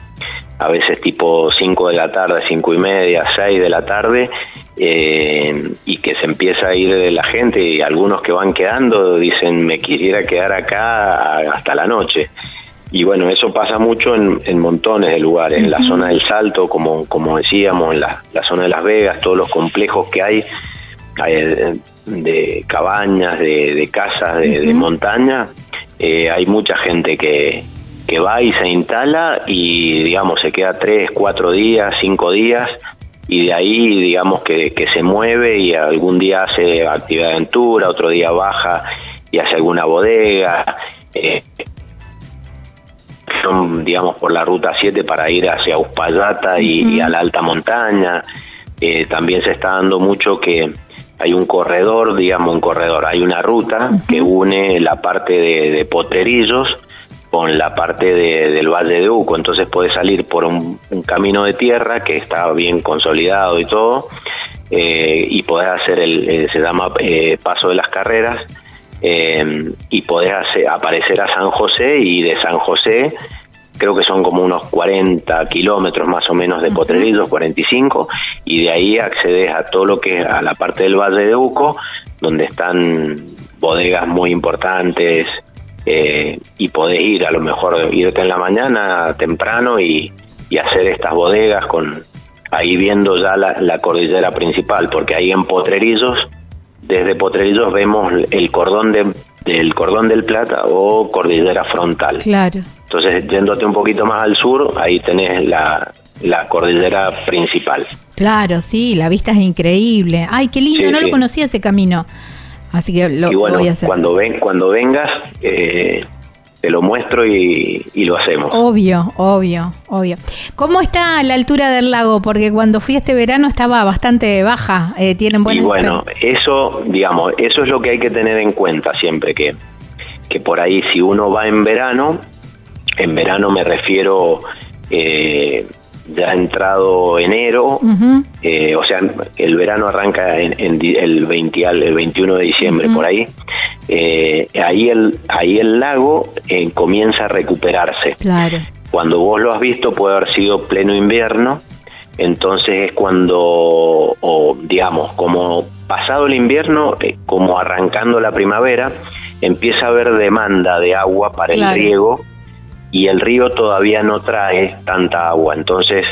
E: a veces tipo 5 de la tarde, 5 y media, 6 de la tarde, eh, y que se empieza a ir de la gente y algunos que van quedando dicen me quisiera quedar acá hasta la noche. Y bueno, eso pasa mucho en, montones de lugares, en la zona del Salto, como, como decíamos, en la, zona de Las Vegas, todos los complejos que hay, eh, de cabañas, de, casas, de, montaña, eh, hay mucha gente que, que va y se instala y digamos se queda tres, cuatro días, cinco días y de ahí digamos que, que se mueve y algún día hace actividad de aventura, otro día baja y hace alguna bodega. Eh, son, digamos, por la ruta 7 para ir hacia Uspallata y, a la alta montaña. Eh, también se está dando mucho que hay un corredor, digamos, un corredor, hay una ruta que une la parte de, de Potrerillos con la parte del Valle de Uco, entonces puedes salir por un, camino de tierra que está bien consolidado y todo, eh, y podés hacer el, eh, se llama eh, Paso de las Carreras, y podés hacer, aparecer a San José y de San José creo que son como unos 40 kilómetros más o menos de Potrerillos, 45, y de ahí accedes a todo lo que es a la parte del Valle de Uco, donde están bodegas muy importantes, eh, y podés ir, a lo mejor irte en la mañana temprano y, hacer estas bodegas con ahí viendo ya la, cordillera principal, porque ahí en Potrerillos, desde Potrerillos vemos el cordón de, del cordón del Plata o cordillera frontal.
B: Claro.
E: Entonces, yéndote un poquito más al sur, ahí tenés la, la cordillera principal.
B: Claro, sí, la vista es increíble. Ay, qué lindo, no lo conocía ese camino. Así que lo, voy a hacer.
E: Cuando, ven, cuando vengas, eh, te lo muestro y, lo hacemos.
B: Obvio, obvio, obvio. ¿Cómo está la altura del lago? Porque cuando fui este verano estaba bastante baja. Eh, ¿Tienen buenas
E: Y bueno, eso, digamos, eso es lo que hay que tener en cuenta siempre, que, que por ahí si uno va en verano, en verano me refiero... Eh, ya ha entrado enero, eh, o sea, el verano arranca en, el, 20, el 21 de diciembre, por ahí. Eh, ahí, el, ahí el lago eh, comienza a recuperarse.
B: Claro.
E: Cuando vos lo has visto puede haber sido pleno invierno, entonces es cuando, o digamos, como pasado el invierno, como arrancando la primavera, empieza a haber demanda de agua para el riego y el río todavía no trae tanta agua, entonces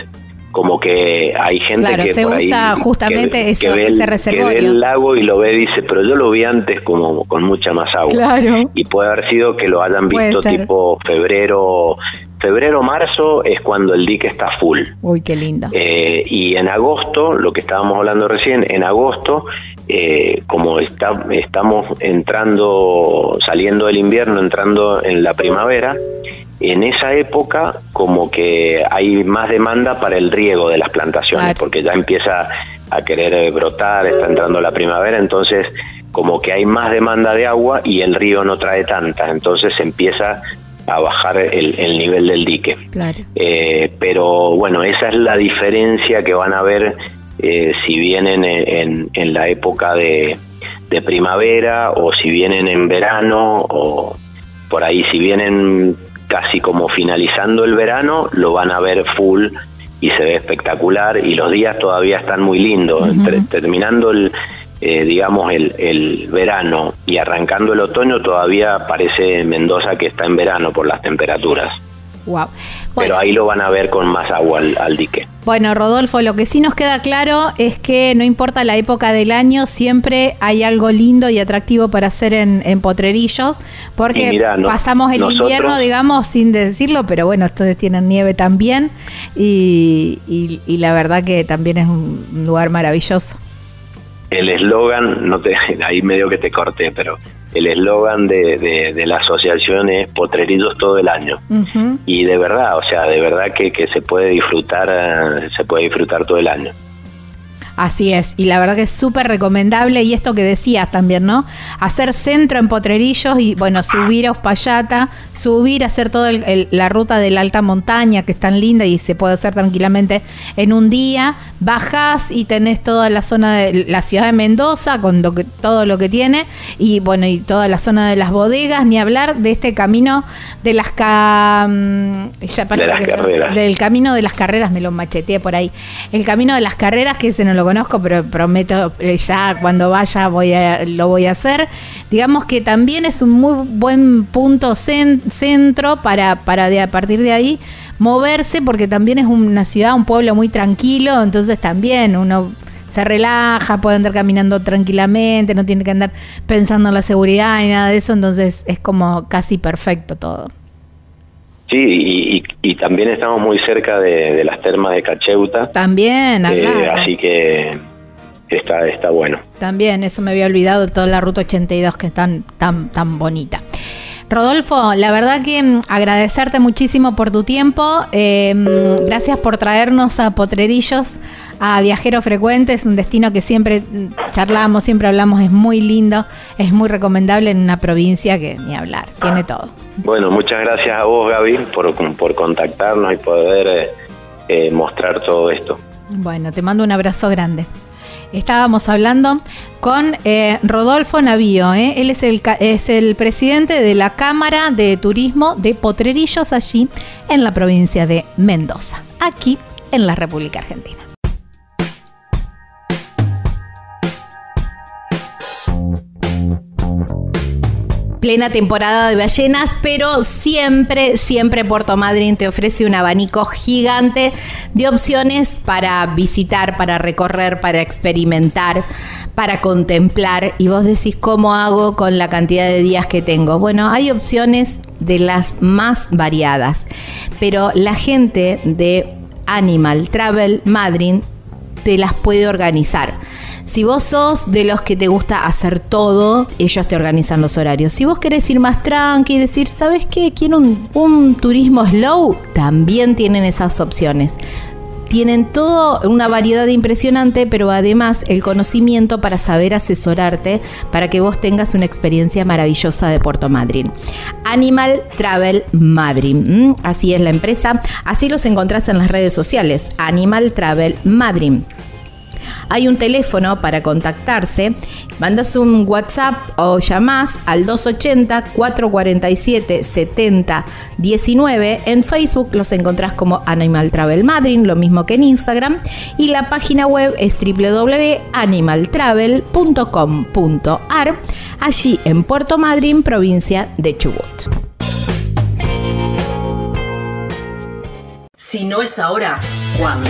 E: como que hay gente que
B: se usa justamente ese, reservorio.
E: ve el lago y lo ve y dice, pero yo lo vi antes como con mucha más agua.
B: Claro.
E: Y puede haber sido que lo hayan visto tipo febrero, febrero, marzo es cuando el dique está full.
B: Uy, qué lindo.
E: Eh, y en agosto, lo que estábamos hablando recién, en agosto, eh, como está, estamos entrando, saliendo del invierno, entrando en la primavera, en esa época como que hay más demanda para el riego de las plantaciones, porque ya empieza a querer eh, brotar, está entrando la primavera, entonces como que hay más demanda de agua y el río no trae tanta, entonces empieza a bajar el, nivel del dique. Eh, pero bueno, esa es la diferencia que van a ver eh, si vienen en, en, la época de, de primavera o si vienen en verano o por ahí si vienen casi como finalizando el verano lo van a ver full y se ve espectacular y los días todavía están muy lindos. terminando el, eh, digamos, el, el, verano y arrancando el otoño todavía parece Mendoza que está en verano por las temperaturas.
B: Wow.
E: Pero ahí lo van a ver con más agua al, dique.
B: Bueno, Rodolfo, lo que sí nos queda claro es que no importa la época del año, siempre hay algo lindo y atractivo para hacer en, Potrerillos, porque pasamos el invierno, digamos, sin decirlo, pero bueno, ustedes tienen nieve también y, y la verdad que también es un lugar maravilloso
E: el eslogan, no te, [LAUGHS] ahí medio que te corté, pero el eslogan de, de, la asociación es potrerillos todo el año. Y de verdad, o sea, de verdad que, que se puede disfrutar, se puede disfrutar todo el año.
B: Así es, y la verdad que es súper recomendable, y esto que decías también, ¿no? Hacer centro en Potrerillos y, bueno, subir a Uspallata, subir, hacer toda la ruta de la alta montaña, que es tan linda y se puede hacer tranquilamente en un día. Bajás y tenés toda la zona de la ciudad de Mendoza, con lo que, todo lo que tiene, y bueno, y toda la zona de las bodegas, ni hablar de este camino de las, mm,
E: carreras.
B: Del camino de las carreras, me lo macheteé por ahí. El camino de las carreras que se nos lo conozco, pero prometo eh, ya cuando vaya voy a, lo voy a hacer. Digamos que también es un muy buen punto centro para, para de, a partir de ahí moverse, porque también es una ciudad, un pueblo muy tranquilo, entonces también uno se relaja, puede andar caminando tranquilamente, no tiene que andar pensando en la seguridad ni nada de eso, entonces es como casi perfecto todo.
E: Sí, y, y, también estamos muy cerca de, las termas de Cacheuta.
B: También,
E: eh, Así que está, está bueno.
B: También, eso me había olvidado, toda la ruta 82 que es tan, tan, tan bonita. Rodolfo, la verdad que mm, agradecerte muchísimo por tu tiempo. Eh, mm, gracias por traernos a Potrerillos, a Viajero Frecuente. Es un destino que siempre mm, charlamos, siempre hablamos. Es muy lindo, es muy recomendable en una provincia que ni hablar, tiene todo.
E: Bueno, muchas gracias a vos, Gaby, por, por contactarnos y poder eh, eh, mostrar todo esto.
B: Bueno, te mando un abrazo grande. Estábamos hablando con eh, Rodolfo Navío, él es el, es el presidente de la Cámara de Turismo de Potrerillos allí en la provincia de Mendoza, aquí en la República Argentina. Plena temporada de ballenas, pero siempre, siempre Puerto Madryn te ofrece un abanico gigante de opciones para visitar, para recorrer, para experimentar, para contemplar. Y vos decís, ¿cómo hago con la cantidad de días que tengo? Bueno, hay opciones de las más variadas, pero la gente de Animal Travel Madryn te las puede organizar. Si vos sos de los que te gusta hacer todo, ellos te organizan los horarios. Si vos querés ir más tranqui y decir, ¿sabes qué? Quiero un, turismo slow, también tienen esas opciones tienen toda una variedad impresionante, pero además el conocimiento para saber asesorarte para que vos tengas una experiencia maravillosa de Puerto Madryn. Animal Travel Madryn, así es la empresa, así los encontrás en las redes sociales, Animal Travel Madryn hay un teléfono para contactarse. Mandas un WhatsApp o llamás al 280 70 19. En Facebook los encontrás como Animal Travel Madrid, lo mismo que en Instagram. Y la página web es www.animaltravel.com.ar, allí en Puerto Madryn, provincia de Chubut.
C: Si no es ahora, ¿cuándo?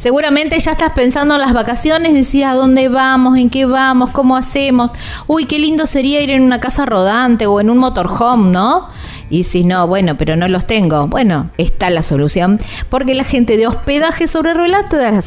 B: Seguramente ya estás pensando en las vacaciones, decir a dónde vamos, en qué vamos, cómo hacemos. Uy, qué lindo sería ir en una casa rodante o en un motorhome, ¿no? Y si no, bueno, pero no los tengo. Bueno, está la solución. Porque la gente de hospedaje sobre ruedas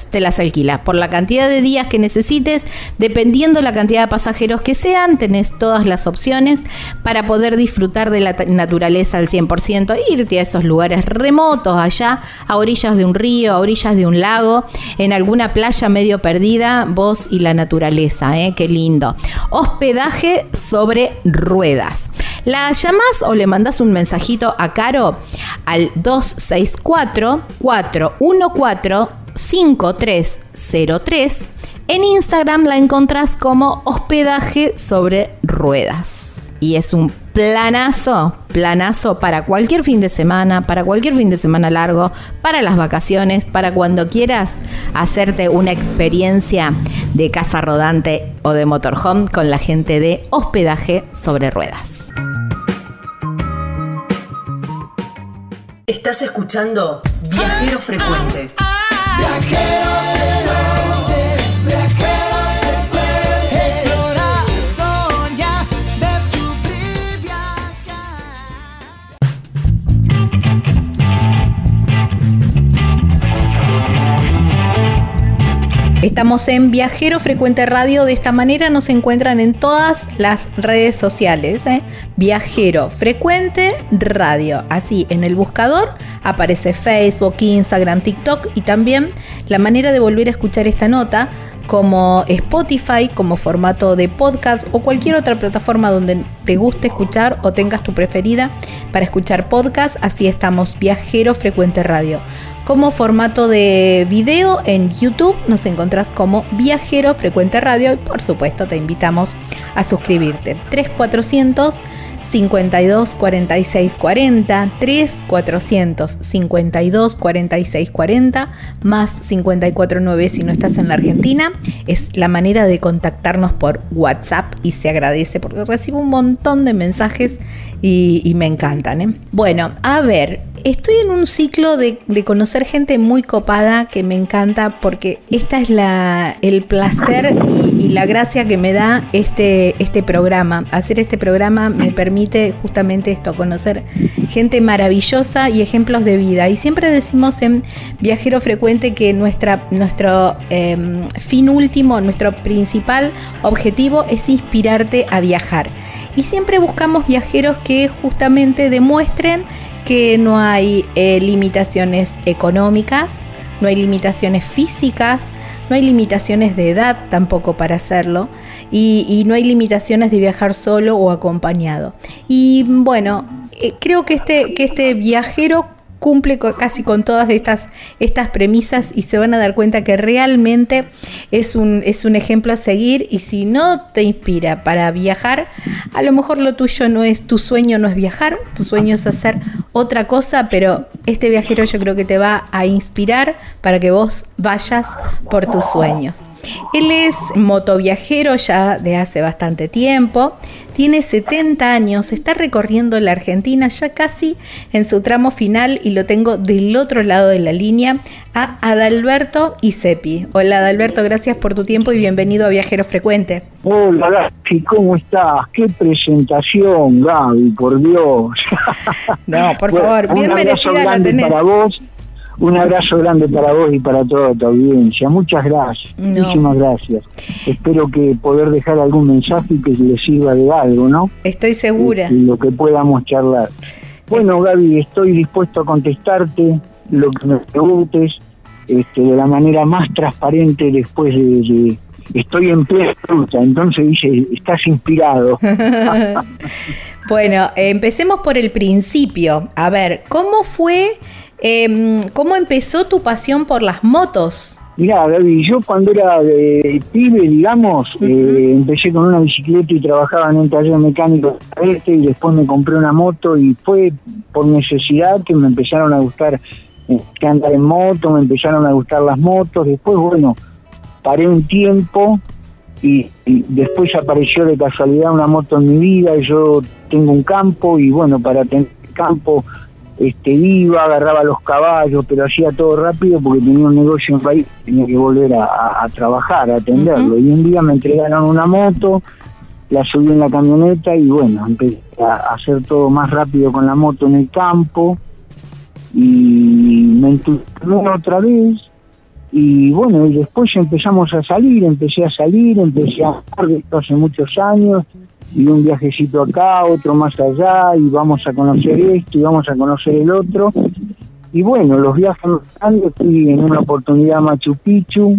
B: te las, alquila. Por la cantidad de días que necesites, dependiendo la cantidad de pasajeros que sean, tenés todas las opciones para poder disfrutar de la naturaleza al 100%. Irte a esos lugares remotos, allá, a orillas de un río, a orillas de un lago, en alguna playa medio perdida, vos y la naturaleza. ¿eh? Qué lindo. Hospedaje sobre ruedas. La llamás o le mandás un mensajito a Caro al 264-414-5303. En Instagram la encontrás como hospedaje sobre ruedas. Y es un planazo, planazo para cualquier fin de semana, para cualquier fin de semana largo, para las vacaciones, para cuando quieras hacerte una experiencia de casa rodante o de motorhome con la gente de hospedaje sobre ruedas.
C: Estás escuchando Viajero Frecuente. Viajero
B: Estamos en Viajero Frecuente Radio. De esta manera nos encuentran en todas las redes sociales. ¿eh? Viajero Frecuente Radio. Así en el buscador aparece Facebook, Instagram, TikTok y también la manera de volver a escuchar esta nota como Spotify, como formato de podcast o cualquier otra plataforma donde te guste escuchar o tengas tu preferida para escuchar podcast. Así estamos, Viajero Frecuente Radio. Como formato de video en YouTube nos encontrás como Viajero Frecuente Radio y por supuesto te invitamos a suscribirte. 3400 52 46 40 3 400 52 46 40 más 549 si no estás en la Argentina es la manera de contactarnos por WhatsApp y se agradece porque recibo un montón de mensajes y, me encantan. ¿eh? Bueno, a ver, Estoy en un ciclo de, conocer gente muy copada que me encanta porque esta es el placer y, la gracia que me da este, este programa. Hacer este programa me permite justamente esto, conocer gente maravillosa y ejemplos de vida. Y siempre decimos en Viajero Frecuente que nuestra, nuestro em, fin último, nuestro principal objetivo es inspirarte a viajar. Y siempre buscamos viajeros que justamente demuestren que no hay eh, limitaciones económicas, no hay limitaciones físicas, no hay limitaciones de edad tampoco para hacerlo y, no hay limitaciones de viajar solo o acompañado. Y bueno, eh, creo que este, que este viajero cumple casi con todas estas, estas premisas y se van a dar cuenta que realmente es un, es un ejemplo a seguir y si no te inspira para viajar, a lo mejor lo tuyo no es, tu sueño no es viajar, tu sueño es hacer otra cosa, pero este viajero yo creo que te va a inspirar para que vos vayas por tus sueños. Él es motoviajero ya de hace bastante tiempo, tiene 70 años, está recorriendo la Argentina ya casi en su tramo final y lo tengo del otro lado de la línea a Adalberto Isepi. Hola Adalberto, gracias por tu tiempo y bienvenido a Viajero Frecuente.
F: Hola Gaby, ¿cómo estás? Qué presentación Gaby, por Dios.
B: No, por favor, bien merecida la tenés.
F: Para vos un abrazo grande para vos y para toda tu audiencia. Muchas gracias. Muchísimas gracias. Espero que poder dejar algún mensaje y que le sirva de algo, ¿no?
B: Estoy segura.
F: Y, lo que podamos charlar. Bueno, Gaby, estoy dispuesto a contestarte lo que me preguntes este, de la manera más transparente después de, estoy en plena ruta, entonces dice, estás inspirado. [LAUGHS] [LAUGHS]
B: bueno, empecemos por el principio. A ver, ¿cómo fue Em, ¿Cómo empezó tu pasión por las motos?
F: Mira, Gaby, yo cuando era de pibe, digamos, eh, empecé con una bicicleta y trabajaba en un taller mecánico este y después me compré una moto y fue por necesidad que me empezaron a gustar eh, andar en moto, me empezaron a gustar las motos, después, bueno, paré un tiempo y, y, después apareció de casualidad una moto en mi vida, yo tengo un campo y bueno, para tener campo este, iba, agarraba los caballos, pero hacía todo rápido porque tenía un negocio en país, tenía que volver a, trabajar, a atenderlo. Y un día me entregaron una moto, la subí en la camioneta y bueno, empecé a hacer todo más rápido con la moto en el campo y me entusiasmé otra vez y bueno, y después empezamos a salir, empecé a salir, empecé a esto hace muchos años y un viajecito acá, otro más allá y vamos a conocer esto y vamos a conocer el otro y bueno, los viajes grandes fui en una oportunidad a Machu Picchu,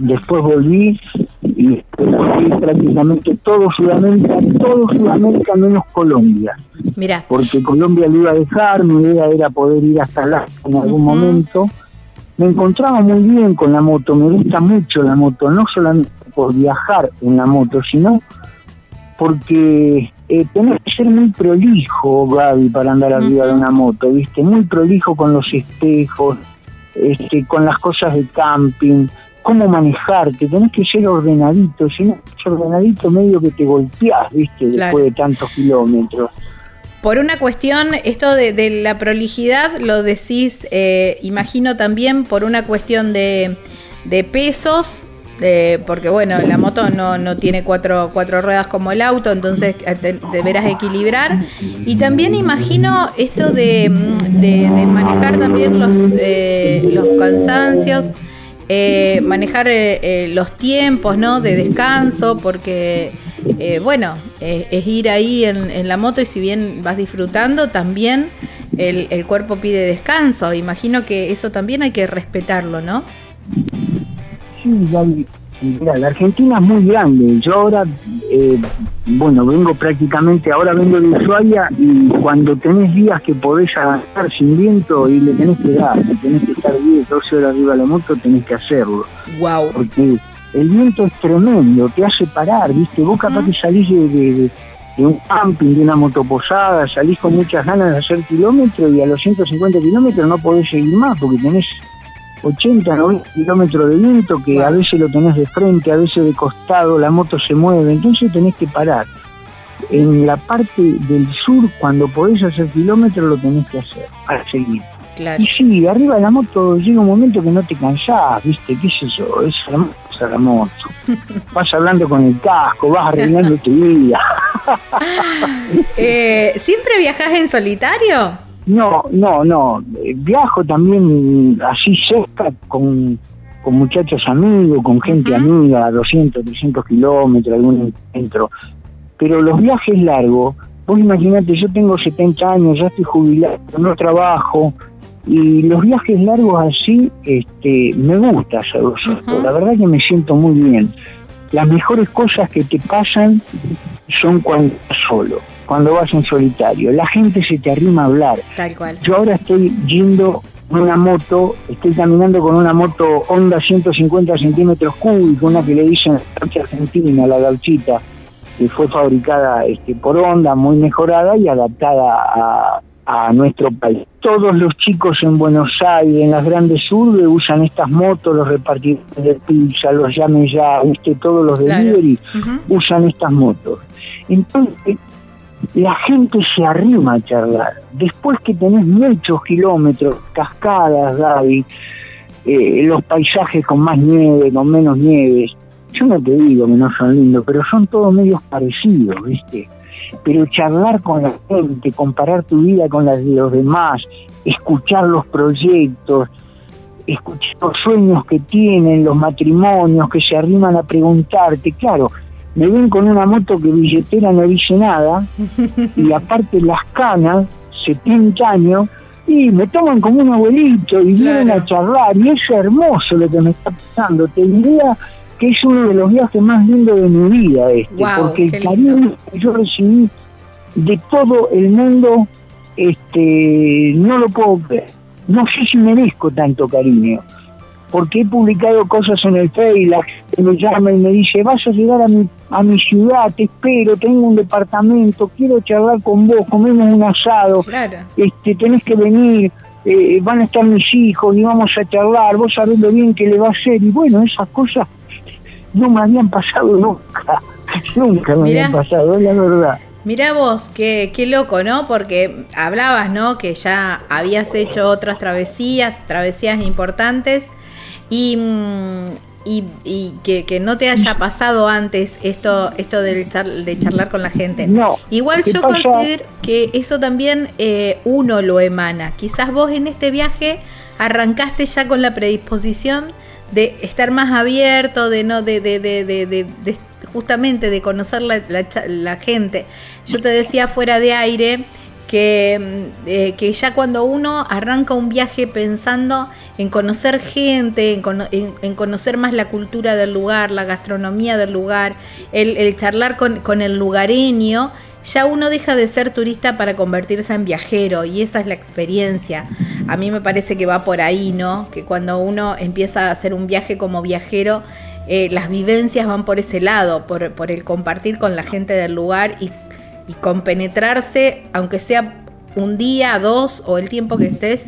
F: después volví y volví prácticamente todo Sudamérica, todo Sudamérica menos Colombia.
B: Mira.
F: Porque Colombia lo iba a dejar, mi idea era poder ir hasta allá en algún momento. Me encontraba muy bien con la moto, me gusta mucho la moto, no solamente por viajar en la moto, sino porque eh, tenés que ser muy prolijo, Gaby, para andar arriba de una moto, ¿viste? Muy prolijo con los espejos, este, con las cosas de camping, cómo manejarte, tenés que ser ordenadito, si no es ordenadito medio que te golpeás, ¿viste? Después de tantos kilómetros.
B: Por una cuestión, esto de, la prolijidad lo decís, eh, imagino también por una cuestión de, de pesos, porque bueno, la moto no, no tiene cuatro, cuatro, ruedas como el auto, entonces eh, deberás equilibrar. Y también imagino esto de, de, manejar también los, eh, los cansancios manejar los tiempos ¿no? de descanso, porque bueno, es ir ahí en, la moto y si bien vas disfrutando, también el, el cuerpo pide descanso. Imagino que eso también hay que respetarlo, ¿no?
F: Sí, Mira, la Argentina es muy grande. Yo ahora, eh, bueno, vengo prácticamente, ahora vengo de Ushuaia y cuando tenés días que podés avanzar sin viento y le tenés que dar, si tenés que estar 10, 12 horas arriba de la moto, tenés que hacerlo.
B: Wow.
F: Porque el viento es tremendo, te hace parar, ¿viste? Vos capaz que salís de, un camping, de una motoposada, salís con muchas ganas de hacer kilómetros y a los 150 kilómetros no podés seguir más porque tenés 80, 90 kilómetros de viento que a veces lo tenés de frente, a veces de costado, la moto se mueve, entonces tenés que parar. En la parte del sur, cuando podés hacer kilómetros, lo tenés que hacer para seguir. Y sí, arriba de la moto llega un momento que no te cansás, ¿viste? ¿Qué es eso? Es hermosa la moto. [LAUGHS] vas hablando con el casco, vas arreglando [LAUGHS] tu vida. [LAUGHS]
B: eh, ¿Siempre viajas en solitario?
F: No, no, no. Viajo también así cerca con, muchachos amigos, con gente amiga, 200, 300 kilómetros, algún encuentro. Pero los viajes largos, vos imaginate, yo tengo 70 años, ya estoy jubilado, no trabajo, y los viajes largos así, este, me gusta hacerlos. La verdad que me siento muy bien. Las mejores cosas que te pasan son cuando estás solo cuando vas en solitario. La gente se te arrima a hablar.
B: Tal cual.
F: Yo ahora estoy yendo en una moto, estoy caminando con una moto Honda 150 centímetros cúbicos, una que le dicen argentina, la gauchita, que fue fabricada este, por Honda, muy mejorada y adaptada a, nuestro país. Todos los chicos en Buenos Aires, en las grandes urbes, usan estas motos, los repartidores de pizza, los llamen ya, todos los delivery, usan estas motos. Entonces, la gente se arrima a charlar. Después que tenés muchos kilómetros, cascadas, Gaby, eh, los paisajes con más nieve, con menos nieve, yo no te digo que no son lindos, pero son todos medios parecidos, ¿viste? Pero charlar con la gente, comparar tu vida con la de los demás, escuchar los proyectos, escuchar los sueños que tienen, los matrimonios que se arriman a preguntarte, claro, me ven con una moto que billetera no dice nada, [LAUGHS] y aparte las canas, 70 años, y me toman como un abuelito y vienen a charlar, y es hermoso lo que me está pasando. Te diría que es uno de los viajes más lindos de mi vida este, porque el cariño que yo recibí de todo el mundo, este, no lo puedo ver. No sé si merezco tanto cariño porque he publicado cosas en el Facebook, la gente me llama y me dice, vas a llegar a mi, a mi ciudad, te espero, tengo un departamento, quiero charlar con vos, comemos un asado, este, tenés que venir, eh, van a estar mis hijos y vamos a charlar, vos sabés lo bien que le va a hacer, y bueno, esas cosas no me habían pasado nunca, [LAUGHS] nunca me habían pasado, es la verdad.
B: Mirá vos, qué, qué loco, ¿no? Porque hablabas, ¿no? Que ya habías hecho otras travesías, travesías importantes, y mm, y, que, no te haya pasado antes esto esto de, de charlar con la gente.
F: No.
B: Igual yo considero que eso también eh, uno lo emana. Quizás vos en este viaje arrancaste ya con la predisposición de estar más abierto, de no, de, de, de, de justamente de conocer la, la, gente. Yo te decía fuera de aire que, mm, eh, que, ya cuando uno arranca un viaje pensando en conocer gente, en, conocer más la cultura del lugar, la gastronomía del lugar, el, charlar con, con, el lugareño, ya uno deja de ser turista para convertirse en viajero y esa es la experiencia. A mí me parece que va por ahí, ¿no? Que cuando uno empieza a hacer un viaje como viajero, eh, las vivencias van por ese lado, por, por, el compartir con la gente del lugar y, y compenetrarse, aunque sea un día, dos o el tiempo que estés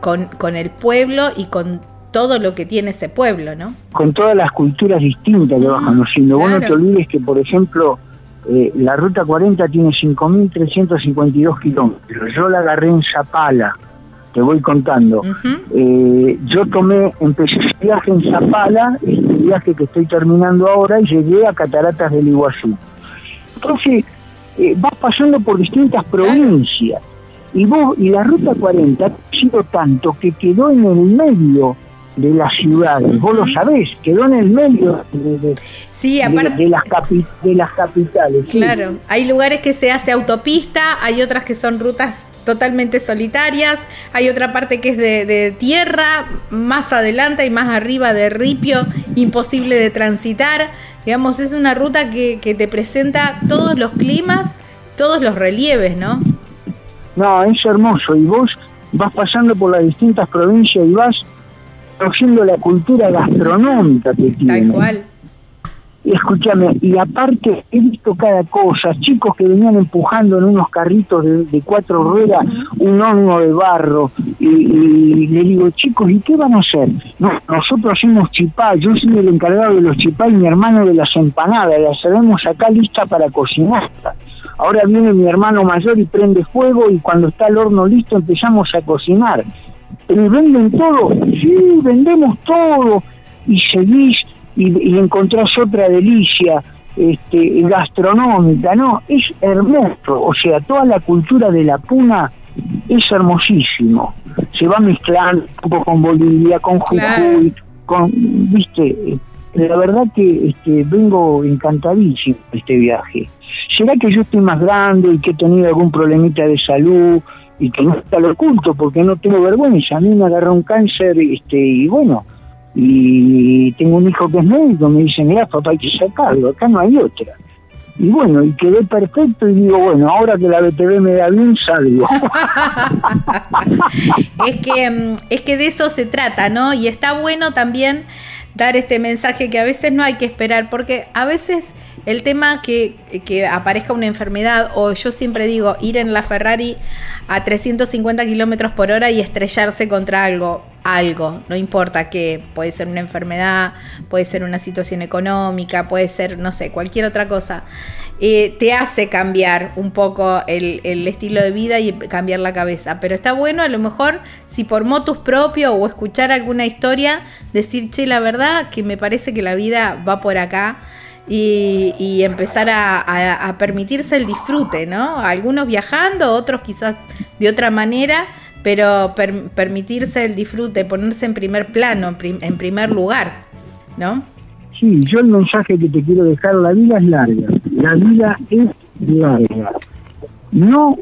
B: con, con el pueblo y con todo lo que tiene ese pueblo, ¿no?
F: Con todas las culturas distintas que vas conociendo. Vos no te olvides que, por ejemplo, eh, la ruta 40 tiene 5.352 kilómetros. Yo la agarré en Zapala, te voy contando. Eh, yo tomé, empecé ese viaje en Zapala, este viaje que estoy terminando ahora, y llegué a Cataratas del Iguazú. Entonces, eh, vas pasando por distintas provincias. Y vos, y la ruta 40 ha sido tanto que quedó en el medio de las ciudades, vos lo sabés, quedó en el medio de,
B: sí, aparte,
F: de, las, de las capitales.
B: Claro, hay lugares que se hace autopista, hay otras que son rutas totalmente solitarias, hay otra parte que es de, tierra, más adelante y más arriba de ripio, imposible de transitar. Digamos, es una ruta que, que te presenta todos los climas, todos los relieves, ¿no?
F: No, es hermoso y vos vas pasando por las distintas provincias y vas conociendo la cultura gastronómica que tiene.
B: Tal cual.
F: Escúchame, y aparte he visto cada cosa, chicos que venían empujando en unos carritos de, cuatro ruedas un horno de barro, y, le digo, chicos, ¿y qué van a hacer? No, nosotros hacemos chipá, yo soy el encargado de los chipá y mi hermano de las empanadas, las tenemos acá lista para cocinar. Ahora viene mi hermano mayor y prende fuego y cuando está el horno listo empezamos a cocinar. ¿Pero venden todo? Sí, vendemos todo. Y seguís y, encontrás otra delicia este, gastronómica, ¿no? Es hermoso, o sea, toda la cultura de la puna es hermosísimo. Se va mezclando un poco con Bolivia, con Jujuy, con, viste, la verdad que este, vengo encantadísimo de este viaje. ¿Será que yo estoy más grande y que he tenido algún problemita de salud y que no está lo oculto porque no tengo vergüenza? A mí me agarró un cáncer este, y bueno, y tengo un hijo que es médico, me dicen, mira, papá, hay que sacarlo, acá no hay otra. Y bueno, y quedé perfecto y digo, bueno, ahora que la BTV me da bien, salgo. [LAUGHS] [LAUGHS]
B: es, que, mm, es que de eso se trata, ¿no? Y está bueno también dar este mensaje que a veces no hay que esperar, porque a veces el tema que, que aparezca una enfermedad, o yo siempre digo, ir en la Ferrari a 350 kilómetros por hora y estrellarse contra algo, algo, no importa qué, puede ser una enfermedad, puede ser una situación económica, puede ser, no sé, cualquier otra cosa, eh, te hace cambiar un poco el, estilo de vida y cambiar la cabeza. Pero está bueno a lo mejor si por motus propio o escuchar alguna historia, decir, che, la verdad que me parece que la vida va por acá. Y, empezar a, permitirse el disfrute, ¿no? Algunos viajando, otros quizás de otra manera, pero permitirse el disfrute, ponerse en primer plano, en primer lugar, ¿no?
F: Sí, yo el mensaje que te quiero dejar, la vida es larga, la vida es larga. No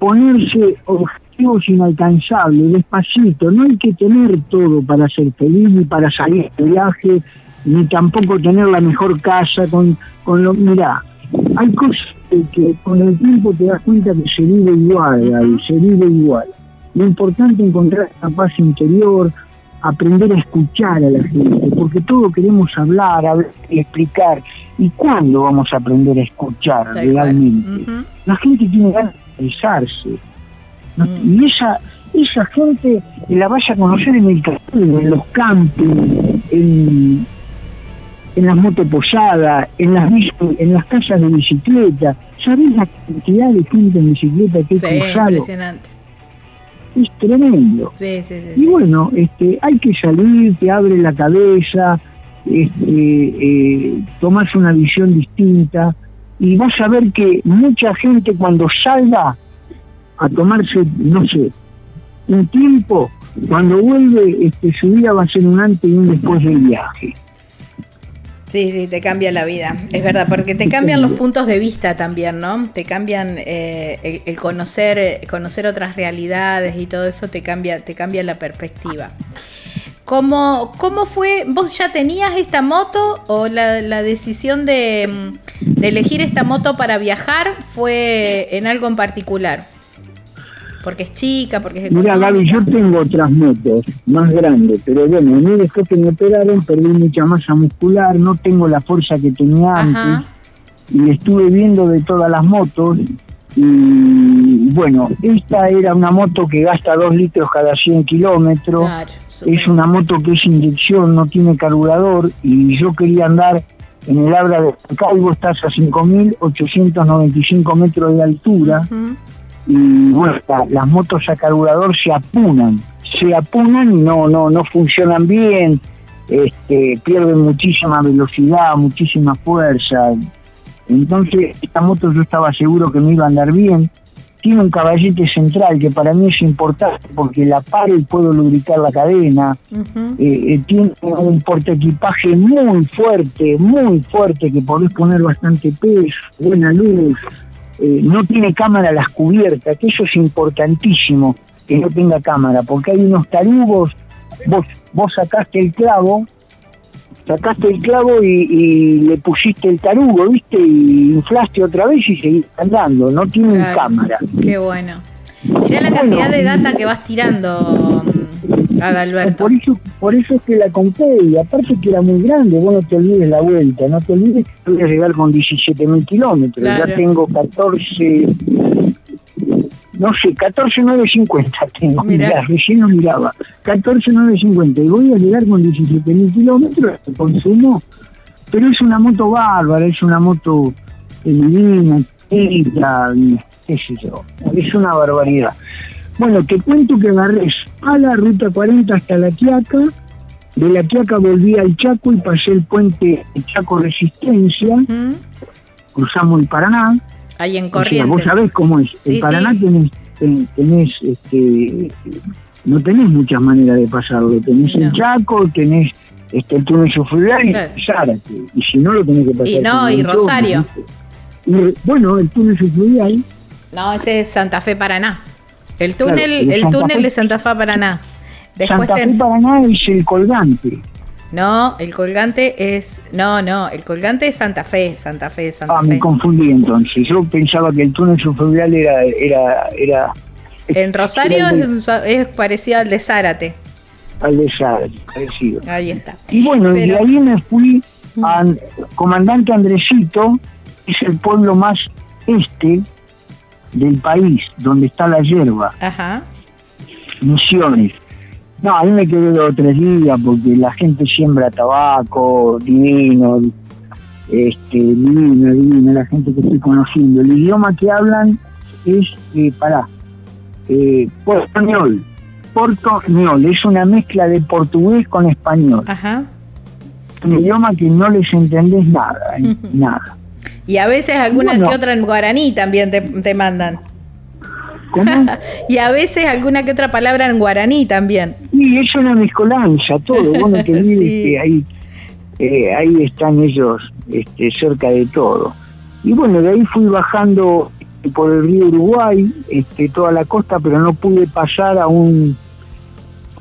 F: ponerse objetivos inalcanzables, despacito, no hay que tener todo para ser feliz ni para salir de viaje, ni tampoco tener la mejor casa con, con lo... Mirá, hay cosas que, con el tiempo te das cuenta que se vive igual, se vive igual. Lo importante es encontrar esa paz interior, aprender a escuchar a la gente, porque todo queremos hablar, hablar y explicar. ¿Y cuándo vamos a aprender a escuchar realmente? La gente tiene ganas de expresarse. Mm. Y esa, esa gente la vaya a conocer en el en los campos, en, en las motoposadas, en las, en las casas de bicicleta. ¿Sabés la cantidad de gente en bicicleta que
B: he Impresionante
F: es tremendo. Y bueno, este, hay que salir, te abre la cabeza, este, tomás una visión distinta y vas a ver que mucha gente cuando salga a tomarse, no sé, un tiempo, cuando vuelve, este, su vida va a ser un antes y un después del viaje.
B: Sí, sí, te cambia la vida, es verdad, porque te cambian los puntos de vista también, ¿no? Te cambian eh, el, conocer, conocer otras realidades y todo eso te cambia, te cambia la perspectiva. ¿Cómo, ¿Cómo fue? ¿Vos ya tenías esta moto o la, decisión de, de elegir esta moto para viajar fue en algo en particular? Porque es chica, porque es
F: Mira, Gaby, yo tengo otras motos más grandes, pero bueno, a mí después que me operaron perdí mucha masa muscular, no tengo la fuerza que tenía antes, y estuve viendo de todas las motos, y bueno, esta era una moto que gasta 2 litros cada 100 kilómetros, es una moto que es inyección, no tiene carburador, y yo quería andar en el Abra de Calvo, estás a 5.895 metros de altura, y bueno, las motos a carburador se apunan, se apunan y no, no, no funcionan bien, este, pierden muchísima velocidad, muchísima fuerza. Entonces, esta moto yo estaba seguro que me iba a andar bien. Tiene un caballete central que para mí es importante porque la paro y puedo lubricar la cadena. Eh, eh, tiene un portaequipaje muy fuerte, muy fuerte, que podés poner bastante peso, buena luz, eh, no tiene cámara las cubiertas, que eso es importantísimo, que no tenga cámara, porque hay unos tarugos, vos, vos sacaste el clavo, sacaste el clavo y, le pusiste el tarugo, ¿viste? Y inflaste otra vez y seguís andando, no tiene cámara.
B: Qué bueno. Mirá la cantidad de data que vas tirando,
F: por eso, por eso es que la compré y aparte que era muy grande, vos no te olvides la vuelta, no te olvides que voy a llegar con 17 mil kilómetros, ya tengo 14, no sé, 14,950 tengo, Mira. recién no miraba, 14,950 y voy a llegar con 17 mil kilómetros de consumo, pero es una moto bárbara, es una moto divina, qué sé yo, es una barbaridad. Bueno, te cuento que agarré a la ruta 40 hasta La Quiaca, de La Quiaca volví al Chaco y pasé el puente Chaco Resistencia, cruzamos el Paraná.
B: Ahí en Corrientes.
F: vos sabés cómo es. el Paraná tenés, este, no tenés muchas maneras de pasarlo. Tenés el Chaco, tenés este, el túnel subfluvial y Zárate. Y si no, lo tenés que pasar.
B: Y no, y Rosario.
F: bueno, el túnel subfluvial.
B: No, ese es Santa Fe Paraná. El túnel, el túnel de Santa Fe Paraná.
F: Después Santa Fe Paraná es el colgante.
B: No, el colgante es. No, no, el colgante es Santa Fe, Santa Fe, Santa
F: ah, me confundí entonces. Yo pensaba que el túnel subfluvial era. era, era
B: en Rosario es, parecido al de Zárate.
F: Al de Zárate, parecido.
B: Ahí está.
F: Y bueno, de ahí me fui a Comandante Andresito, es el pueblo más este del país, donde está la hierba. Ajá. Misiones. No, a mí me quedé dos tres días porque la gente siembra tabaco, divino, este, divino, divino, la gente que estoy conociendo. El idioma que hablan es, eh, pará, eh, español, portuñol, es una mezcla de portugués con español. Ajá. Un idioma que no les entendés nada, [LAUGHS] nada.
B: Y a veces alguna que otra en guaraní también te, mandan.
F: ¿Cómo? [LAUGHS]
B: y a veces alguna que otra palabra en guaraní también.
F: Sí, es una mezcolanza, todo. Bueno, te que ahí, eh, ahí están ellos este, cerca de todo. Y bueno, de ahí fui bajando por el río Uruguay, este, toda la costa, pero no pude pasar a un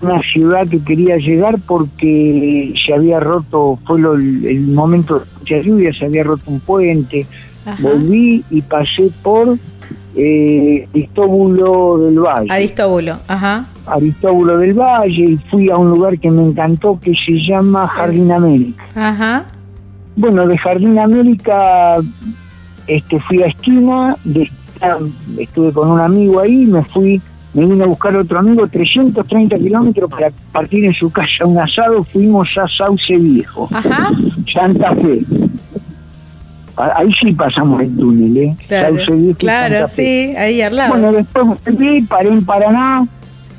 F: una ciudad que quería llegar porque se había roto, fue el momento de mucha lluvia, se había roto un puente, volví y pasé por eh, Aristóbulo del Valle.
B: Aristóbulo, ajá.
F: Aristóbulo del Valle y fui a un lugar que me encantó que se llama Jardín América. Ajá. Bueno, de Jardín América este, fui a esquina, de, estuve con un amigo ahí, me fui me vine a buscar otro amigo 330 kilómetros para partir en su casa un asado, fuimos a Sauce Viejo, Ajá. Santa Fe. Ahí sí pasamos el túnel, ¿eh?
B: Claro, Sauce Viejo claro sí, ahí al lado.
F: Bueno, después volví, paré en Paraná,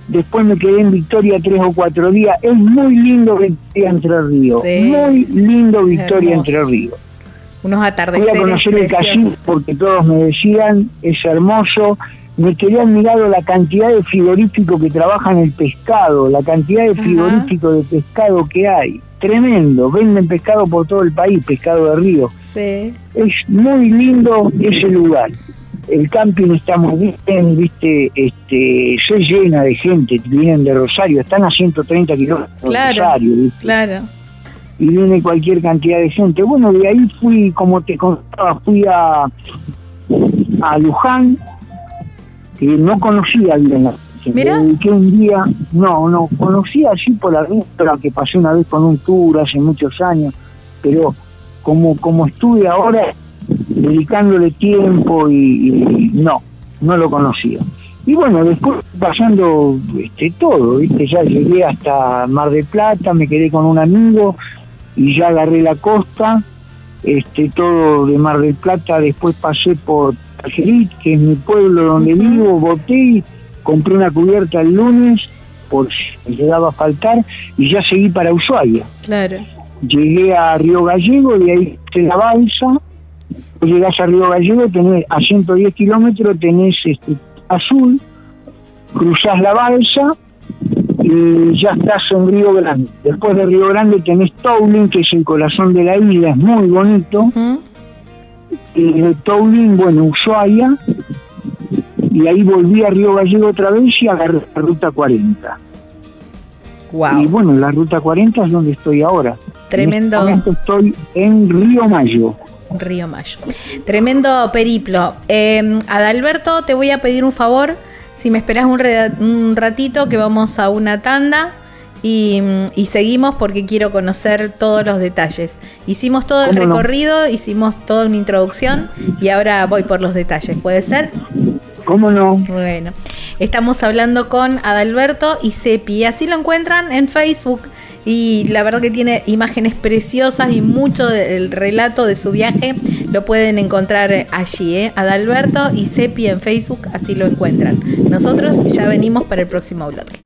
F: después me quedé en Victoria tres o cuatro días. Es muy lindo Victoria Entre Ríos, muy lindo Victoria Entre Ríos.
B: Unos atardeceres
F: Voy a conocer el casino porque todos me decían, es hermoso. Me quedé admirado la cantidad de frigoríficos que trabajan el pescado, la cantidad de frigoríficos de pescado que hay. Tremendo, venden pescado por todo el país, pescado de río.
B: Sí.
F: Es muy lindo ese lugar el camping está muy bien, viste, este, se llena de gente, vienen de Rosario, están a 130 kilómetros de Rosario, ¿viste?
B: Claro.
F: Y viene cualquier cantidad de gente. Bueno, de ahí fui, como te contaba, fui a, a Luján, que no conocía bien
B: ¿Mira?
F: que un día, no, no, conocía así por la ruta que pasé una vez con un tour hace muchos años, pero como, como estuve ahora, dedicándole tiempo y, no, no lo conocía. Y bueno, después pasando este, todo, ¿viste? ya llegué hasta Mar del Plata, me quedé con un amigo y ya agarré la costa, este, todo de Mar del Plata, después pasé por Que es mi pueblo donde vivo, boté y compré una cubierta el lunes por si me llegaba a faltar y ya seguí para Ushuaia.
B: Claro.
F: Llegué a Río Gallego, de ahí la balsa, llegás a Río Gallego, tenés a 110 kilómetros, tenés este, azul, cruzás la balsa y ya estás en Río Grande. Después de Río Grande tenés Towling, que es el corazón de la isla, es muy bonito. Y de Towling, bueno, Ushuaia, y ahí volví a Río Gallego otra vez y agarré la ruta 40.
B: Wow.
F: Y bueno, la ruta 40 es donde estoy ahora.
B: Tremendo.
F: En este estoy en Río Mayo.
B: Río Mayo. Tremendo periplo. Eh, Adalberto, te voy a pedir un favor. Si me esperas un, ratito, que vamos a una tanda y, seguimos porque quiero conocer todos los detalles. Hicimos todo el recorrido, hicimos toda una introducción y ahora voy por los detalles. ¿Puede ser?
F: ¿Cómo no?
B: Bueno, estamos hablando con Adalberto y Sepi. Así lo encuentran en Facebook y la verdad que tiene imágenes preciosas y mucho del relato de su viaje lo pueden encontrar allí, ¿eh? Adalberto y Sepi en Facebook, así lo encuentran. Nosotros ya venimos para el próximo bloque.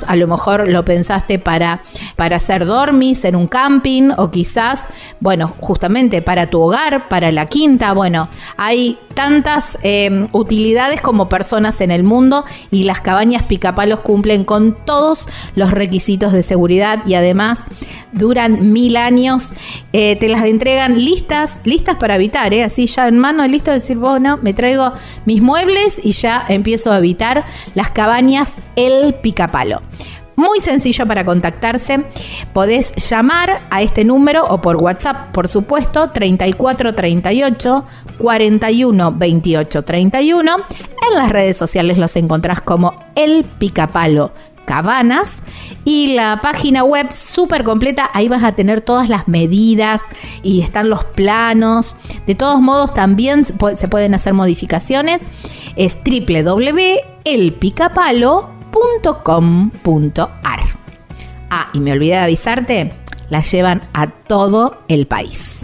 B: a lo mejor lo pensaste para, para hacer dormis en un campo o quizás, bueno, justamente para tu hogar, para la quinta. Bueno, hay tantas em, utilidades como personas en el mundo y las cabañas picapalos cumplen con todos los requisitos de seguridad y además duran mil años. Eh, te las entregan listas, listas para habitar, ¿eh? así ya en mano, listo de decir, bueno, me traigo mis muebles y ya empiezo a habitar las cabañas El Picapalo. Muy sencillo para contactarse. Podés llamar a este número o por WhatsApp, por supuesto, 3438 41 28 31. En las redes sociales los encontrás como El Picapalo Y la página web súper completa, ahí vas a tener todas las medidas y están los planos. De todos modos también se pueden hacer modificaciones. Es www.elpicapalo.com .com.ar. Ah, y me olvidé de avisarte, la llevan a todo el país.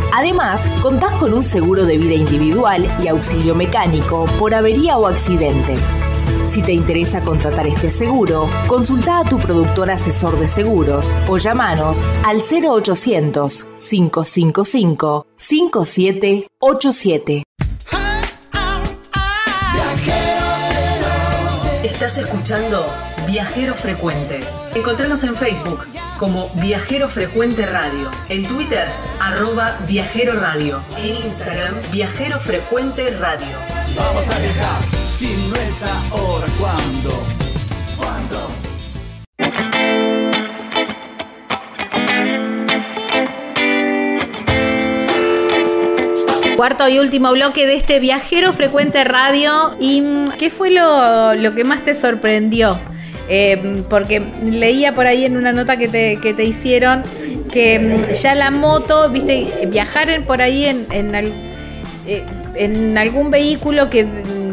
G: Además, contás con un seguro de vida individual y auxilio mecánico por avería o accidente. Si te interesa contratar este seguro, consulta a tu productor asesor de seguros o llamanos al 0800 555 5787.
C: Estás escuchando Viajero Frecuente. Encontranos en Facebook como Viajero Frecuente Radio, en Twitter arroba Viajero Radio, en Instagram Viajero Frecuente Radio.
A: Vamos a viajar, si no es ahora, ¿cuándo? ¿Cuándo?
B: Cuarto y último bloque de este viajero frecuente radio. ¿Y qué fue lo, lo que más te sorprendió? Eh, porque leía por ahí en una nota que te, que te hicieron que mm, ya la moto, viste, viajar por ahí en, en, eh, en algún vehículo que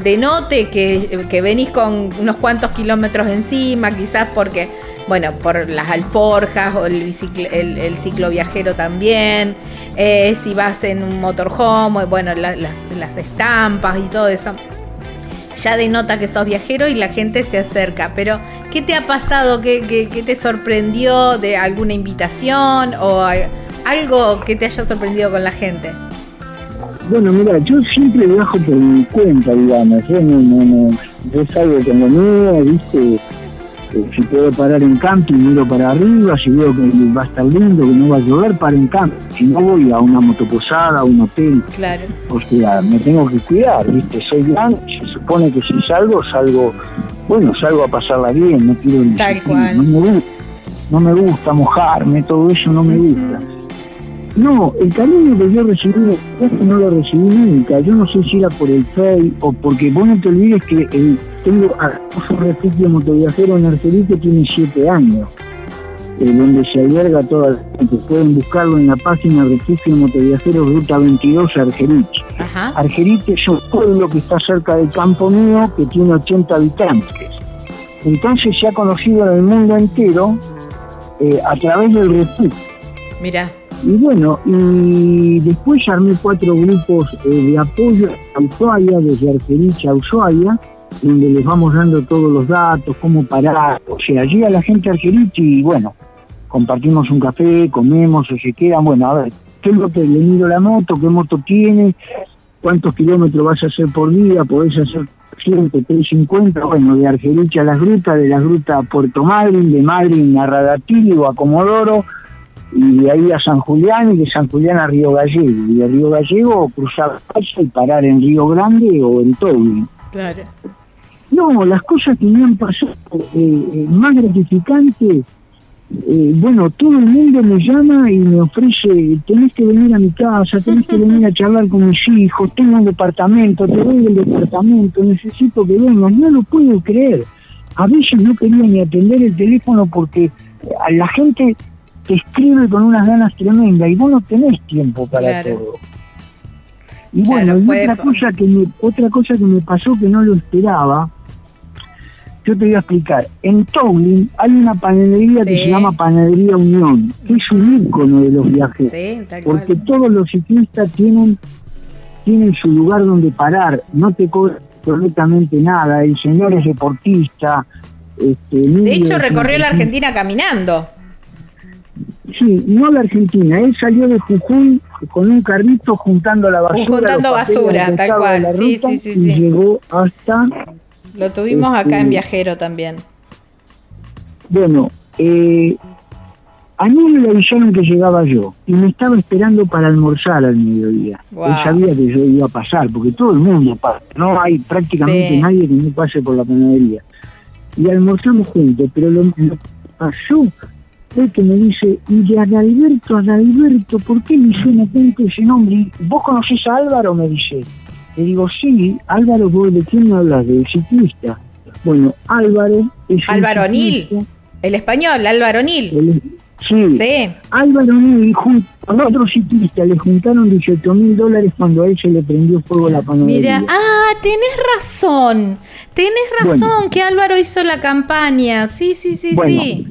B: denote que, que, venís con unos cuantos kilómetros encima, quizás porque, bueno, por las alforjas o el, el, el ciclo viajero también, eh, si vas en un motorhome, bueno, las, las estampas y todo eso ya denota que sos viajero y la gente se acerca. Pero, ¿qué te ha pasado? ¿Qué, te sorprendió de alguna invitación o algo que te haya sorprendido con la gente?
F: Bueno, mira, yo siempre viajo por mi cuenta, digamos. Yo no, no, no, yo salgo con lo mío, ¿viste? Eh, si puedo parar en camping, miro para arriba, si veo que va a estar lindo, que no va a llover, paro en camping. Si no voy a una motoposada, a un hotel.
B: Claro.
F: O sea, me tengo que cuidar, ¿viste? Soy grande, supone que si salgo, salgo, bueno, salgo a pasarla bien, no quiero...
B: Tal cual.
F: No me, gusta, no me gusta mojarme, todo eso no me gusta. No, el cariño que yo recibí no lo recibí nunca. Yo no sé si era por el FEI o porque vos no te olvides que el, tengo un refugio motoviajero en Argerí que tiene siete años, eh, donde se alberga toda la gente. Pueden buscarlo en la página Refugio Motoviajero Ruta 22 Argerich. Argerich es un pueblo que está cerca del campo mío que tiene 80 habitantes. Entonces se ha conocido en el mundo entero eh, a través del refugio.
B: Mira.
F: Y bueno, y después armé cuatro grupos eh, de apoyo a Ushuaia, desde Argerich a Ushuaia, donde les vamos dando todos los datos, cómo parar. O sea, llega la gente a Argerich y bueno, compartimos un café, comemos o se quedan. Bueno, a ver, ¿qué es lo que le miro la moto? ¿Qué moto tiene? ¿Cuántos kilómetros vas a hacer por día? ¿Podés hacer 100, 350? Bueno, de Argerich a las grutas, de las grutas a Puerto Madryn, de Madryn a Radatillo o a Comodoro y de ahí a San Julián y de San Julián a Río Gallego y de Río Gallego cruzar y parar en Río Grande o en Tobin.
B: Claro.
F: No, las cosas que me han pasado eh, eh, más gratificantes, eh, bueno, todo el mundo me llama y me ofrece, tenés que venir a mi casa, tenés que venir a charlar con mis hijos, tengo un departamento, te doy el departamento, necesito que vengas, no lo puedo creer. A veces no quería ni atender el teléfono porque a la gente te escribe con unas ganas tremendas y vos no tenés tiempo para todo. Y bueno, y otra cosa que me, otra cosa que me pasó que no lo esperaba, yo te voy a explicar. En Towling hay una panadería que se llama Panadería Unión, que es un ícono de los viajes, porque todos los ciclistas tienen tienen su lugar donde parar, no te cobran absolutamente nada, el señor es deportista. Este,
B: de hecho, recorrió la Argentina caminando.
F: Sí, no la Argentina. Él salió de Jujuy con un carrito juntando la basura.
B: Juntando basura, tal cual. Sí, sí, sí,
F: y llegó hasta.
B: Lo tuvimos acá en este, Viajero también.
F: Bueno, eh, a mí me avisaron que llegaba yo y me estaba esperando para almorzar al mediodía. Él sabía que yo iba a pasar, porque todo el mundo pasa. No hay prácticamente nadie que no pase por la panadería. Y almorzamos juntos, pero lo, lo pasó el que me dice, y de Adalberto, Adalberto, ¿por qué me suena tanto ese nombre? ¿Vos conocés a Álvaro? Me dice. Le digo, sí, Álvaro, ¿de quién hablas? Del ciclista. Bueno, Álvaro
B: es Álvaro Nil, el español, Álvaro Nil.
F: sí. sí. Álvaro Nil con otro ciclista le juntaron 18 mil dólares cuando a él se le prendió fuego la panadería.
B: Mira, ah, tenés razón, tenés razón que Álvaro hizo la campaña, sí, sí, sí, sí.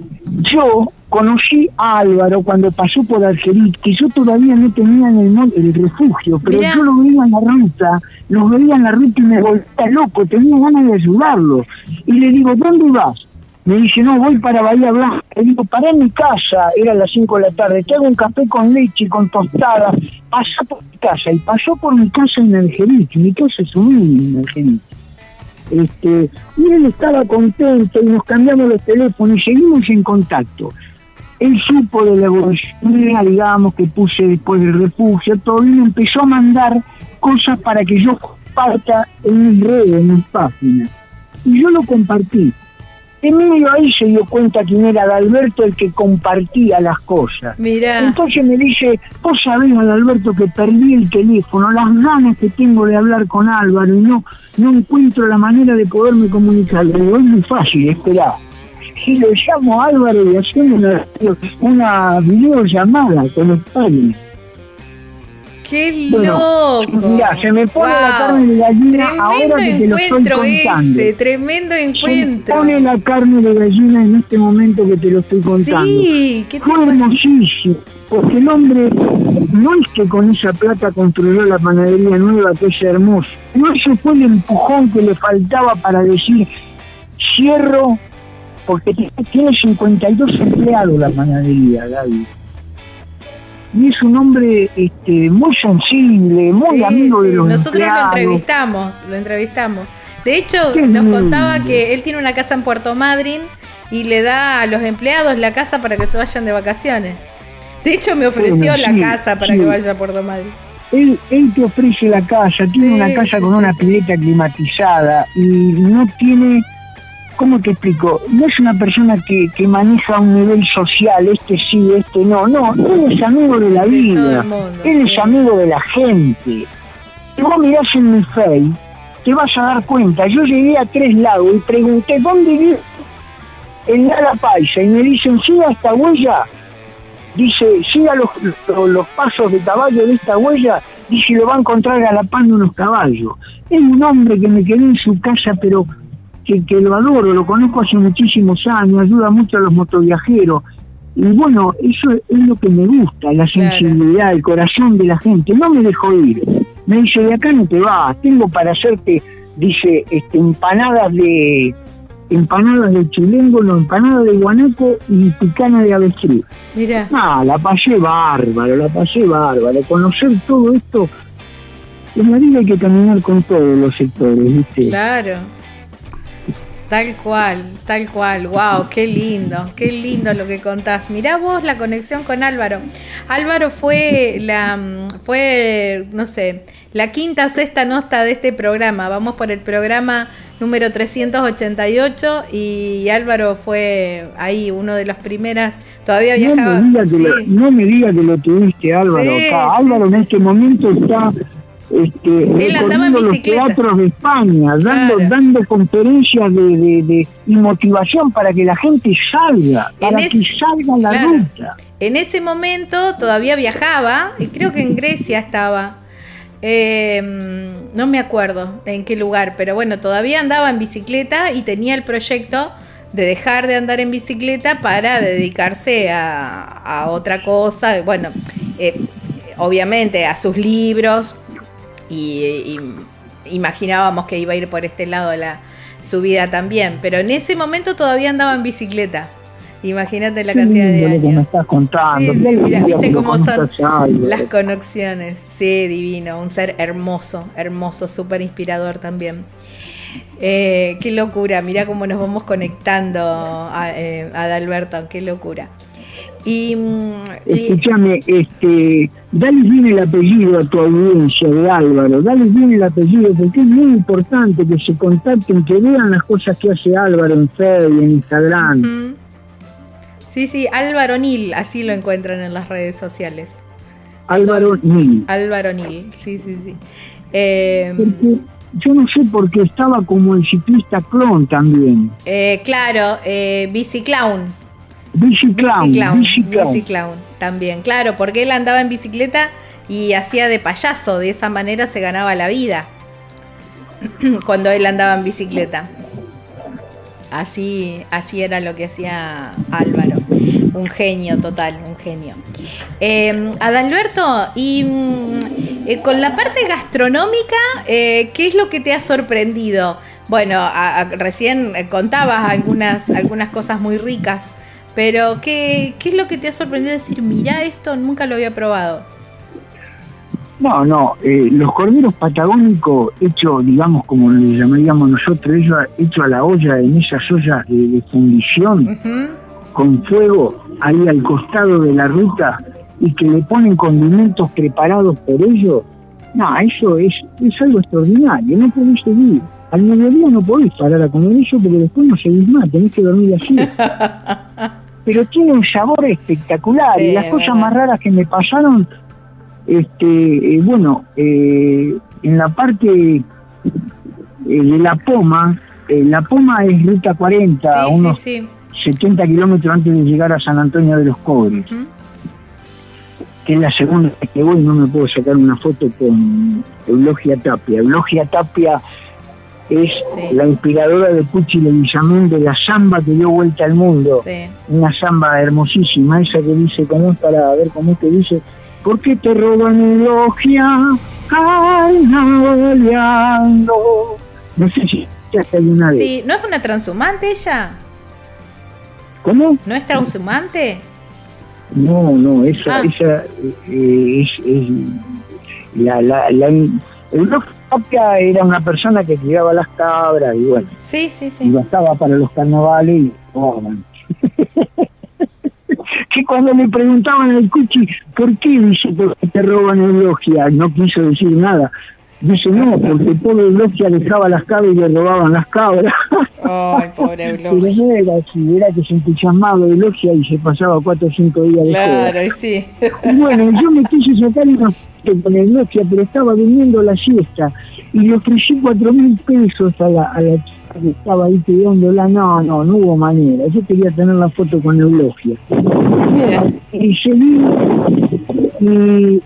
F: Yo conocí a Álvaro cuando pasó por Argelit, que yo todavía no tenía en el, el refugio, pero yo lo veía en la ruta, los veía en la ruta y me volvía loco, tenía ganas de ayudarlo. Y le digo, ¿dónde vas? Me dice, no, voy para Bahía Blanca. Le digo, para mi casa, era las 5 de la tarde, te hago un café con leche y con tostada, pasa por mi casa. Y pasó por mi casa en Argelit, mi casa es humilde en Argelit. Este, y él estaba contento y nos cambiamos los teléfonos y seguimos en contacto. Él supo de la evolución, digamos, que puse después del refugio, todo, y me empezó a mandar cosas para que yo comparta en mis redes, en mis páginas. Y yo lo compartí. En medio ahí se dio cuenta quién era Adalberto el que compartía las cosas.
B: Mira.
F: Entonces me dice, vos sabés, Adalberto, que perdí el teléfono, las ganas que tengo de hablar con Álvaro y no, no encuentro la manera de poderme comunicar. Le digo, es muy fácil, esperá si lo llamo Álvaro y hacemos una, una videollamada con padres.
B: ¡Qué loco!
F: Mira, se me pone la carne de gallina tremendo ahora que te lo estoy contando.
B: Ese, tremendo encuentro.
F: Se me pone la carne de gallina en este momento que te lo estoy contando. Sí, ¿qué Fue hermosísimo, porque el hombre no es que con esa plata construyó la panadería nueva, que es hermoso. No, ese fue el empujón que le faltaba para decir, cierro porque tiene 52 empleados la panadería, Gaby. Y es un hombre este, muy sensible, muy amigo de los
B: Nosotros lo entrevistamos, lo entrevistamos. De hecho, nos contaba que él tiene una casa en Puerto Madryn y le da a los empleados la casa para que se vayan de vacaciones. De hecho, me ofreció la casa para que vaya a Puerto Madryn.
F: Él, él te ofrece la casa, tiene una casa con una pileta climatizada y no tiene ¿cómo te explico? No es una persona que, que maneja un nivel social, este sí, este no, no, él es amigo de la vida, él es amigo de la gente. Si vos mirás en mi face, te vas a dar cuenta, yo llegué a Tres Lagos y pregunté, ¿dónde vive? En La Paisa, y me dicen, siga esta huella, dice, siga los, los, pasos de caballo de esta huella, dice, lo va a encontrar galapando unos caballos. Es un hombre que me quedé en su casa, pero que, lo adoro, lo conozco hace muchísimos años, ayuda mucho a los motoviajeros. Y bueno, eso es lo que me gusta, la sensibilidad, el corazón de la gente. No me dejo ir. Me dice, de acá no te vas, tengo para hacerte, dice, este, empanadas de empanadas de chilengo, no, empanadas de guanaco y picana de avestruz.
B: Mira.
F: Ah, la pasé bárbaro, la pasé bárbaro. Conocer todo esto, en la vida hay que caminar con todos los sectores, ¿viste?
B: Claro. Tal cual, tal cual. Wow, qué lindo, qué lindo lo que contás. Mirá vos la conexión con Álvaro. Álvaro fue la fue no sé, la quinta sexta nota de este programa. Vamos por el programa número 388 y Álvaro fue ahí uno de las primeras. Todavía viajaba.
F: No me digas que, lo tuviste Álvaro acá. Álvaro en este momento está este, Él andaba en los teatros de España, dando, dando conferencias de, y motivación para que la gente salga, para que salga la ruta.
B: En ese momento todavía viajaba, y creo que en Grecia estaba. Em, no me acuerdo en qué lugar, pero bueno, todavía andaba en bicicleta y tenía el proyecto de dejar de andar en bicicleta para [LAUGHS] dedicarse a, otra cosa. Bueno, eh, obviamente a sus libros, y, imaginábamos que iba a ir por este lado de la subida también, pero en ese momento todavía andaba en bicicleta. Imagínate la cantidad de años.
F: me estás contando.
B: viste cómo son las conexiones. Sí, divino, un ser hermoso, hermoso, súper inspirador también. Eh, qué locura, mira cómo nos vamos conectando a, eh, a Adalberto, qué locura. Y,
F: mm, Escúchame, este, dale bien el apellido a tu audiencia de Álvaro, dale bien el apellido, porque es muy importante que se contacten, que vean las cosas que hace Álvaro en Facebook, en Instagram.
B: Sí, sí, Álvaro Nil, así lo encuentran en las redes sociales.
F: Álvaro Nil.
B: Álvaro Nil, sí, sí, sí.
F: Eh, porque yo no sé por qué estaba como el ciclista clon también.
B: Eh, claro, eh, bici clown.
F: Bici clown,
B: bici clown. también, claro, porque él andaba en bicicleta y hacía de payaso, de esa manera se ganaba la vida [CLEARS THROAT] cuando él andaba en bicicleta. Así, así era lo que hacía Álvaro. Un genio total, un genio. Eh, Adalberto, y mm, eh, con la parte gastronómica, eh, ¿qué es lo que te ha sorprendido? Bueno, recién contabas algunas, algunas cosas muy ricas, pero ¿qué, ¿qué es lo que te ha sorprendido decir, mira esto, nunca lo había probado?
F: No, no, eh, los corderos patagónicos hechos, digamos, como le llamaríamos nosotros, hechos a la olla, en esas ollas de, fundición, con fuego, ahí al costado de la ruta, y que le ponen condimentos preparados por ellos, no, eso es, es algo extraordinario, no podés seguir. Al mediodía no podés parar a comer eso porque después no seguís más, tenés que dormir así. [LAUGHS] Pero tiene un sabor espectacular y las cosas más raras que me pasaron este, eh, bueno, eh, en la parte eh, de La Poma, La Poma es ruta 40, unos 70 kilómetros antes de llegar a San Antonio de los Cobres. Que es la segunda vez que voy, no me puedo sacar una foto con Eulogia Tapia. Eulogia Tapia es la inspiradora de Pucci Leguizamón de la samba que dio vuelta al mundo. Una samba hermosísima, esa que dice, ¿cómo es para ver cómo es que dice? ¿Por qué te roban elogia carnavaleando? No sé si
B: hasta alguna vez. Sí, ¿no es una transhumante ella?
F: ¿Cómo?
B: ¿No es transhumante?
F: No, no, esa, ah. esa eh, es, es, la, la, la era una persona que criaba las cabras y bueno.
B: Sí, sí, sí.
F: Y bastaba para los carnavales y oh, [LAUGHS] que cuando le preguntaban al Cuchi, ¿por qué dice que te roban elogia? No quiso decir nada. Dice, no, porque todo Eulogia dejaba las cabras y le robaban las cabras.
B: Ay, [LAUGHS] pobre Eulogia.
F: Pero era así, era que se entusiasmaba Eulogia y se pasaba cuatro o cinco días de
B: Claro, sí.
F: Y bueno, [LAUGHS] yo me quise sacar una foto con Eulogia, pero estaba durmiendo la siesta y le ofrecí cuatro mil pesos a la, a la chica que estaba ahí pidiéndola. No, no, no hubo manera. Yo quería tener la foto con Eulogia. Y seguí y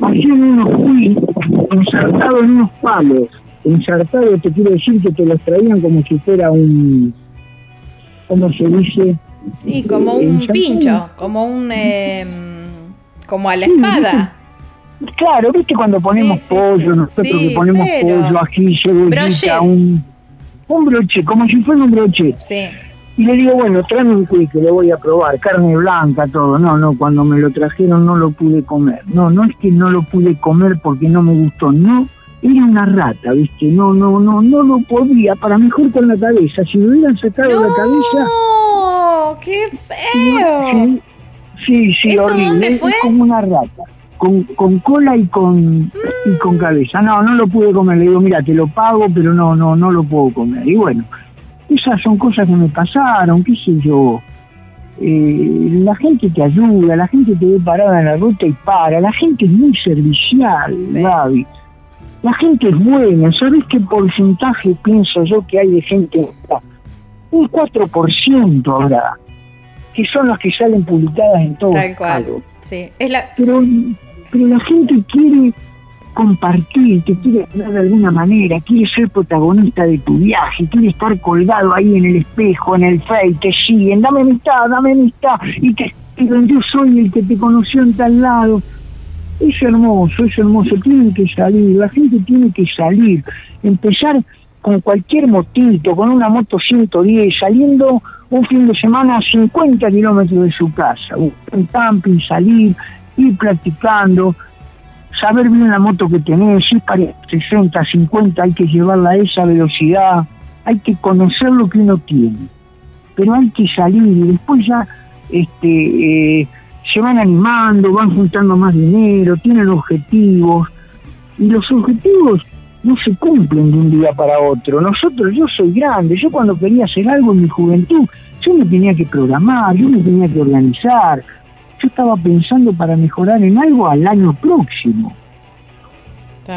F: hacían unos quiz ensartados en unos palos. Ensartados te quiero decir que te los traían como si fuera un... ¿Cómo se dice?
B: Sí, como un pincho, como un... Eh, como a la espada.
F: Claro, viste cuando ponemos pollo, nosotros que ponemos pollo, ají, cebollita, un, un broche, como si fuera un broche.
B: Sí.
F: Y le digo, bueno, tráeme un quick que lo voy a probar, carne blanca, todo. No, no, cuando me lo trajeron no lo pude comer. No, no es que no lo pude comer porque no me gustó, no, era una rata, ¿viste? No, no, no, no lo podía, para mejor con la cabeza. Si me hubieran sacado la cabeza...
B: ¡No! ¡Qué feo!
F: Sí, sí, horrible. Es como una rata. Con, con cola y con, y con cabeza. No, no lo pude comer. Le digo, mira, te lo pago, pero no, no, no lo puedo comer. Y bueno, esas son cosas que me pasaron, qué sé yo. Eh, la gente te ayuda, la gente te ve parada en la ruta y para, la gente es muy servicial, Gaby. La gente es buena, ¿sabes qué porcentaje pienso yo que hay de gente? Un 4% ahora, que son las que salen publicadas en todos
B: Tal Sí. Es la...
F: pero, pero la gente quiere compartir, te quiere de alguna manera, quiere ser protagonista de tu viaje, quiere estar colgado ahí en el espejo, en el face, te siguen, dame amistad, dame amistad, y que yo soy el que te conoció en tal lado. Es hermoso, es hermoso, tienen que salir, la gente tiene que salir, empezar con cualquier motito, con una moto 110, saliendo un fin de semana a 50 kilómetros de su casa, un camping, salir, ir practicando, saber bien la moto que tenés, si es para 60, 50, hay que llevarla a esa velocidad, hay que conocer lo que uno tiene, pero hay que salir y después ya este, eh, se van animando, van juntando más dinero, tienen objetivos, y los objetivos no se cumplen de un día para otro. Nosotros, yo soy grande, yo cuando quería hacer algo en mi juventud, yo me tenía que programar, yo me tenía que organizar, yo estaba pensando para mejorar en algo al año próximo.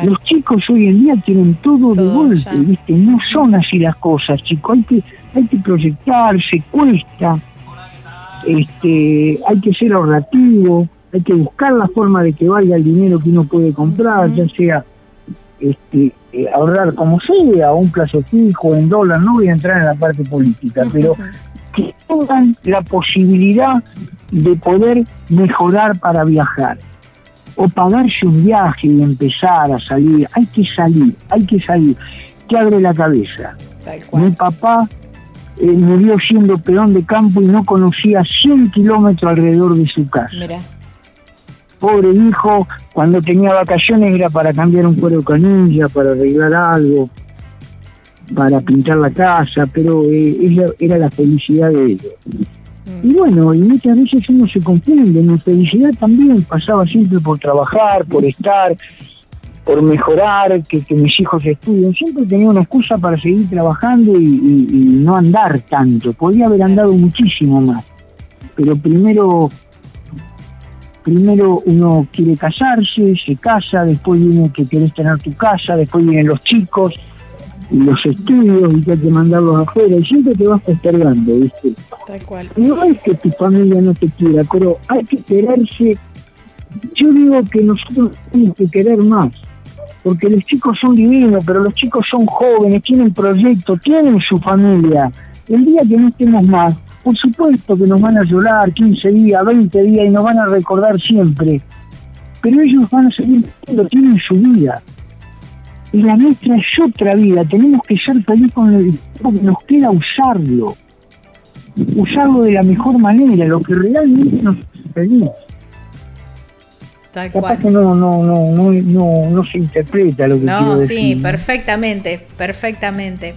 F: Los chicos hoy en día tienen todo, de golpe, ¿viste? No son así las cosas, chicos. Hay que, hay que proyectarse, cuesta. Este, hay que ser ahorrativo, hay que buscar la forma de que valga el dinero que uno puede comprar, ya sea este, eh, ahorrar como sea, un plazo fijo, en dólar, no voy a entrar en la parte política, pero que tengan la posibilidad de poder mejorar para viajar o pagarse un viaje y empezar a salir. Hay que salir, hay que salir. Te abre la cabeza. Mi papá eh, murió siendo peón de campo y no conocía 100 kilómetros alrededor de su casa. Pobre hijo, cuando tenía vacaciones era para cambiar un cuero canilla, para arreglar algo, para pintar la casa, pero eh, era la felicidad de ellos. Y bueno, y muchas veces uno se confunde, mi felicidad también pasaba siempre por trabajar, por estar, por mejorar, que, mis hijos estudien. Siempre tenía una excusa para seguir trabajando y, no andar tanto. Podría haber andado muchísimo más. Pero primero, primero uno quiere casarse, se casa, después viene que querés tener tu casa, después vienen los chicos, los estudios y que hay que mandarlos afuera y siempre te vas postergando, ¿viste? Tal cual. No es que tu familia no te quiera, pero hay que quererse. Yo digo que nosotros tenemos que querer más, porque los chicos son divinos, pero los chicos son jóvenes, tienen proyectos, tienen su familia. El día que no estemos más, por supuesto que nos van a llorar 15 días, 20 días y nos van a recordar siempre. Pero ellos van a seguir, tienen su vida y la nuestra es otra vida. Tenemos que ser felices con tiempo que nos queda usarlo. Usarlo de la mejor manera, lo que realmente nos hace feliz. Tal Capaz que no, no, no, no, no, no se interpreta lo que no, quiero
B: decir. sí, perfectamente, perfectamente.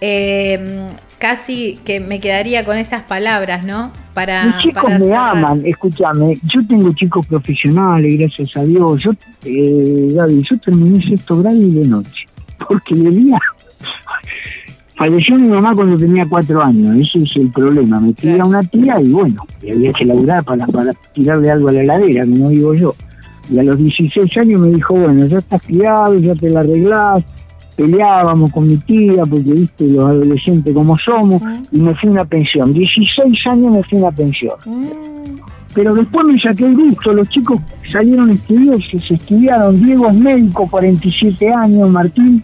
B: Eh, casi que me quedaría con estas palabras, ¿no?
F: Para, Los chicos me aman, escúchame, yo tengo chicos profesionales, gracias a Dios. Yo, eh, Gaby, yo terminé sexto grado y de noche, [LAUGHS] porque de día [LAUGHS] falleció mi mamá cuando tenía cuatro años, ese es el problema. Me tiraba una tía y bueno, y había que laburar para, para tirarle algo a la heladera, como digo yo. Y a los 16 años me dijo, bueno, ya estás criado, ya te la arreglás, peleábamos con mi tía, porque viste los adolescentes como somos, y me fui a una pensión. 16 años me fui a una pensión. Pero después me saqué el gusto, los chicos salieron estudios, se estudiaron, Diego es médico, 47 años, Martín,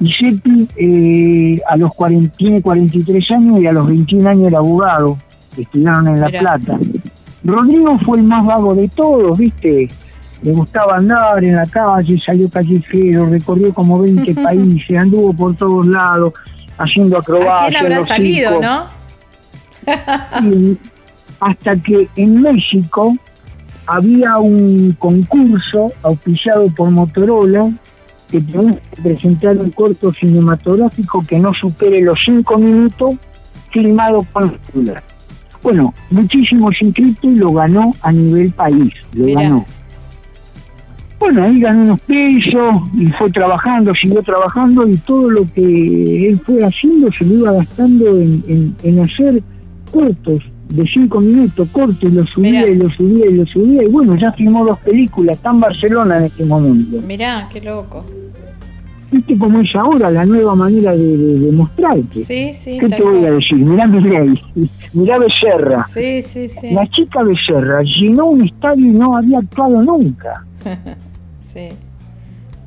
F: y Sepi eh, a los 40, tiene 43 años y a los 21 años era abogado, estudiaron en La Plata. Rodrigo fue el más vago de todos, viste, le gustaba andar en la calle, salió callejero, recorrió como 20 países, anduvo por todos lados, haciendo acrobacias.
B: ¿A habrá salido, no?
F: hasta que en México había un concurso auspiciado por Motorola que tenía que presentar un corto cinematográfico que no supere los 5 minutos filmado con celular. Bueno, muchísimos inscritos y lo ganó a nivel país, lo ganó. Bueno, ahí ganó unos pesos y fue trabajando, siguió trabajando y todo lo que él fue haciendo se lo iba gastando en, hacer cortos de cinco minutos, cortos, y lo subía y lo subía y lo subía. Y bueno, ya filmó dos películas, está en Barcelona en este momento.
B: Mirá, qué loco.
F: ¿Viste cómo es ahora la nueva manera de, de, mostrarte?
B: Sí, sí.
F: ¿Qué te voy a decir? Mirá Mirá, [LAUGHS] mirá Becerra.
B: Sí, sí, sí.
F: La chica Becerra llenó un estadio y no había actuado nunca. [LAUGHS]
B: Sí,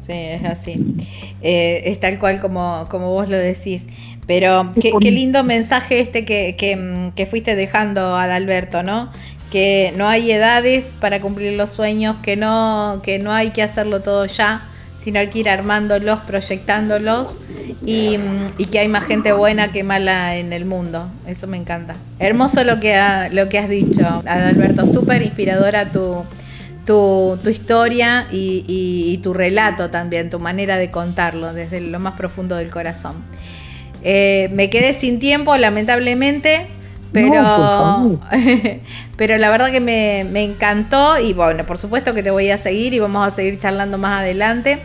B: sí, es así. Eh, es tal cual como, como vos lo decís. Pero qué, lindo mensaje este que, que, fuiste dejando, Adalberto, ¿no? Que no hay edades para cumplir los sueños, que no, que no hay que hacerlo todo ya, sino hay que ir armándolos, proyectándolos y, y, que hay más gente buena que mala en el mundo. Eso me encanta. Hermoso lo que, lo que has dicho, Adalberto. Súper inspiradora tu, tu, tu historia y, tu relato también, tu manera de contarlo desde lo más profundo del corazón. Eh, me quedé sin tiempo, lamentablemente, pero, [LAUGHS] pero la verdad que me, encantó y bueno, por supuesto que te voy a seguir y vamos a seguir charlando más adelante.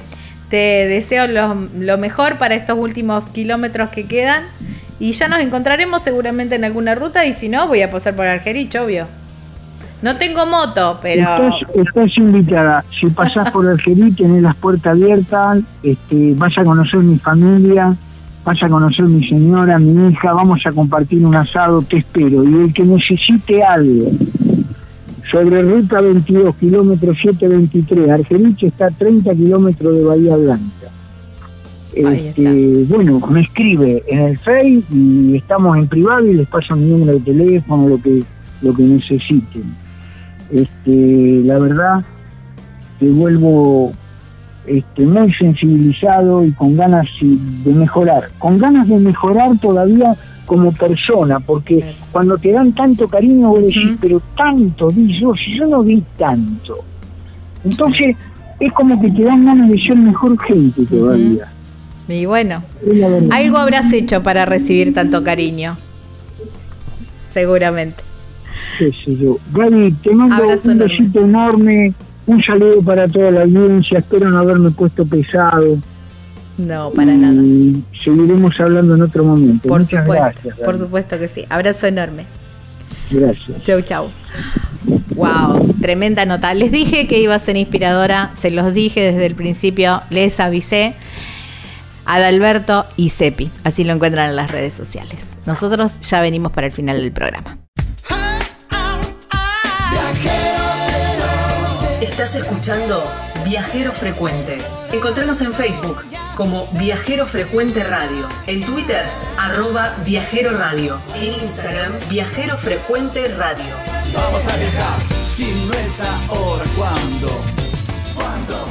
B: Te deseo lo, lo mejor para estos últimos kilómetros que quedan y ya nos encontraremos seguramente en alguna ruta y si no, voy a pasar por Argerich, obvio. No tengo moto, pero...
F: Estás, invitada. Si pasás por Algerí, tenés las puertas abiertas, este, vas a conocer mi familia, vas a conocer mi señora, mi hija, vamos a compartir un asado, te espero. Y el que necesite algo sobre ruta 22, kilómetro 723, Argerich está a 30 kilómetros de Bahía Blanca. Este, bueno, me escribe en el Face y estamos en privado y les paso mi número de teléfono, lo que, lo que necesiten. Este, la verdad, te vuelvo este, muy sensibilizado y con ganas de mejorar, con ganas de mejorar todavía como persona, porque cuando te dan tanto cariño vos decís, pero tanto, di yo, si yo no di tanto. Entonces, es como que te dan ganas de ser mejor gente todavía.
B: Y bueno, algo habrás hecho para recibir tanto cariño. Seguramente.
F: Sí, sí, yo. Gaby, te mando un besito enorme, un saludo para toda la audiencia, espero no haberme puesto pesado.
B: No, para nada.
F: Seguiremos hablando en otro momento.
B: Por supuesto, por supuesto que sí. Abrazo enorme.
F: Gracias.
B: Chau, chau. Wow, tremenda nota. Les dije que iba a ser inspiradora, se los dije desde el principio, les avisé. Adalberto y Sepi, así lo encuentran en las redes sociales. Nosotros ya venimos para el final del programa.
C: Estás escuchando Viajero Frecuente. Encontranos en Facebook como Viajero Frecuente Radio, en Twitter arroba Viajero Radio, en Instagram Viajero Frecuente Radio.
A: Vamos a viajar, si no es ahora, ¿cuándo? ¿Cuándo?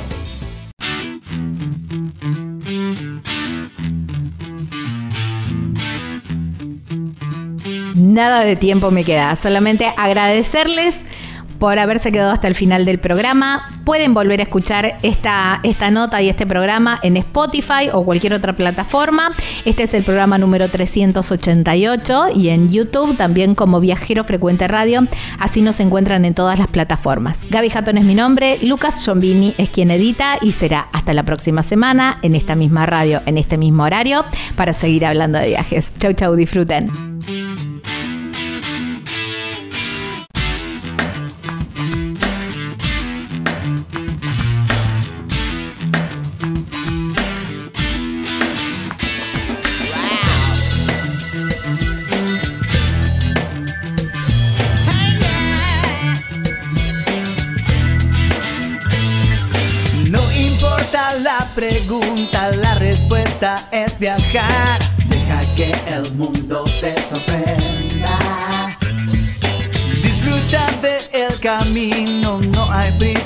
B: Nada de tiempo me queda, solamente agradecerles por haberse quedado hasta el final del programa. Pueden volver a escuchar esta, esta nota y este programa en Spotify o cualquier otra plataforma. Este es el programa número 388 y en YouTube también como Viajero Frecuente Radio. Así nos encuentran en todas las plataformas. Gaby Jatón es mi nombre, Lucas Giombini es quien edita y será hasta la próxima semana en esta misma radio, en este mismo horario, para seguir hablando de viajes. Chau, chau, disfruten.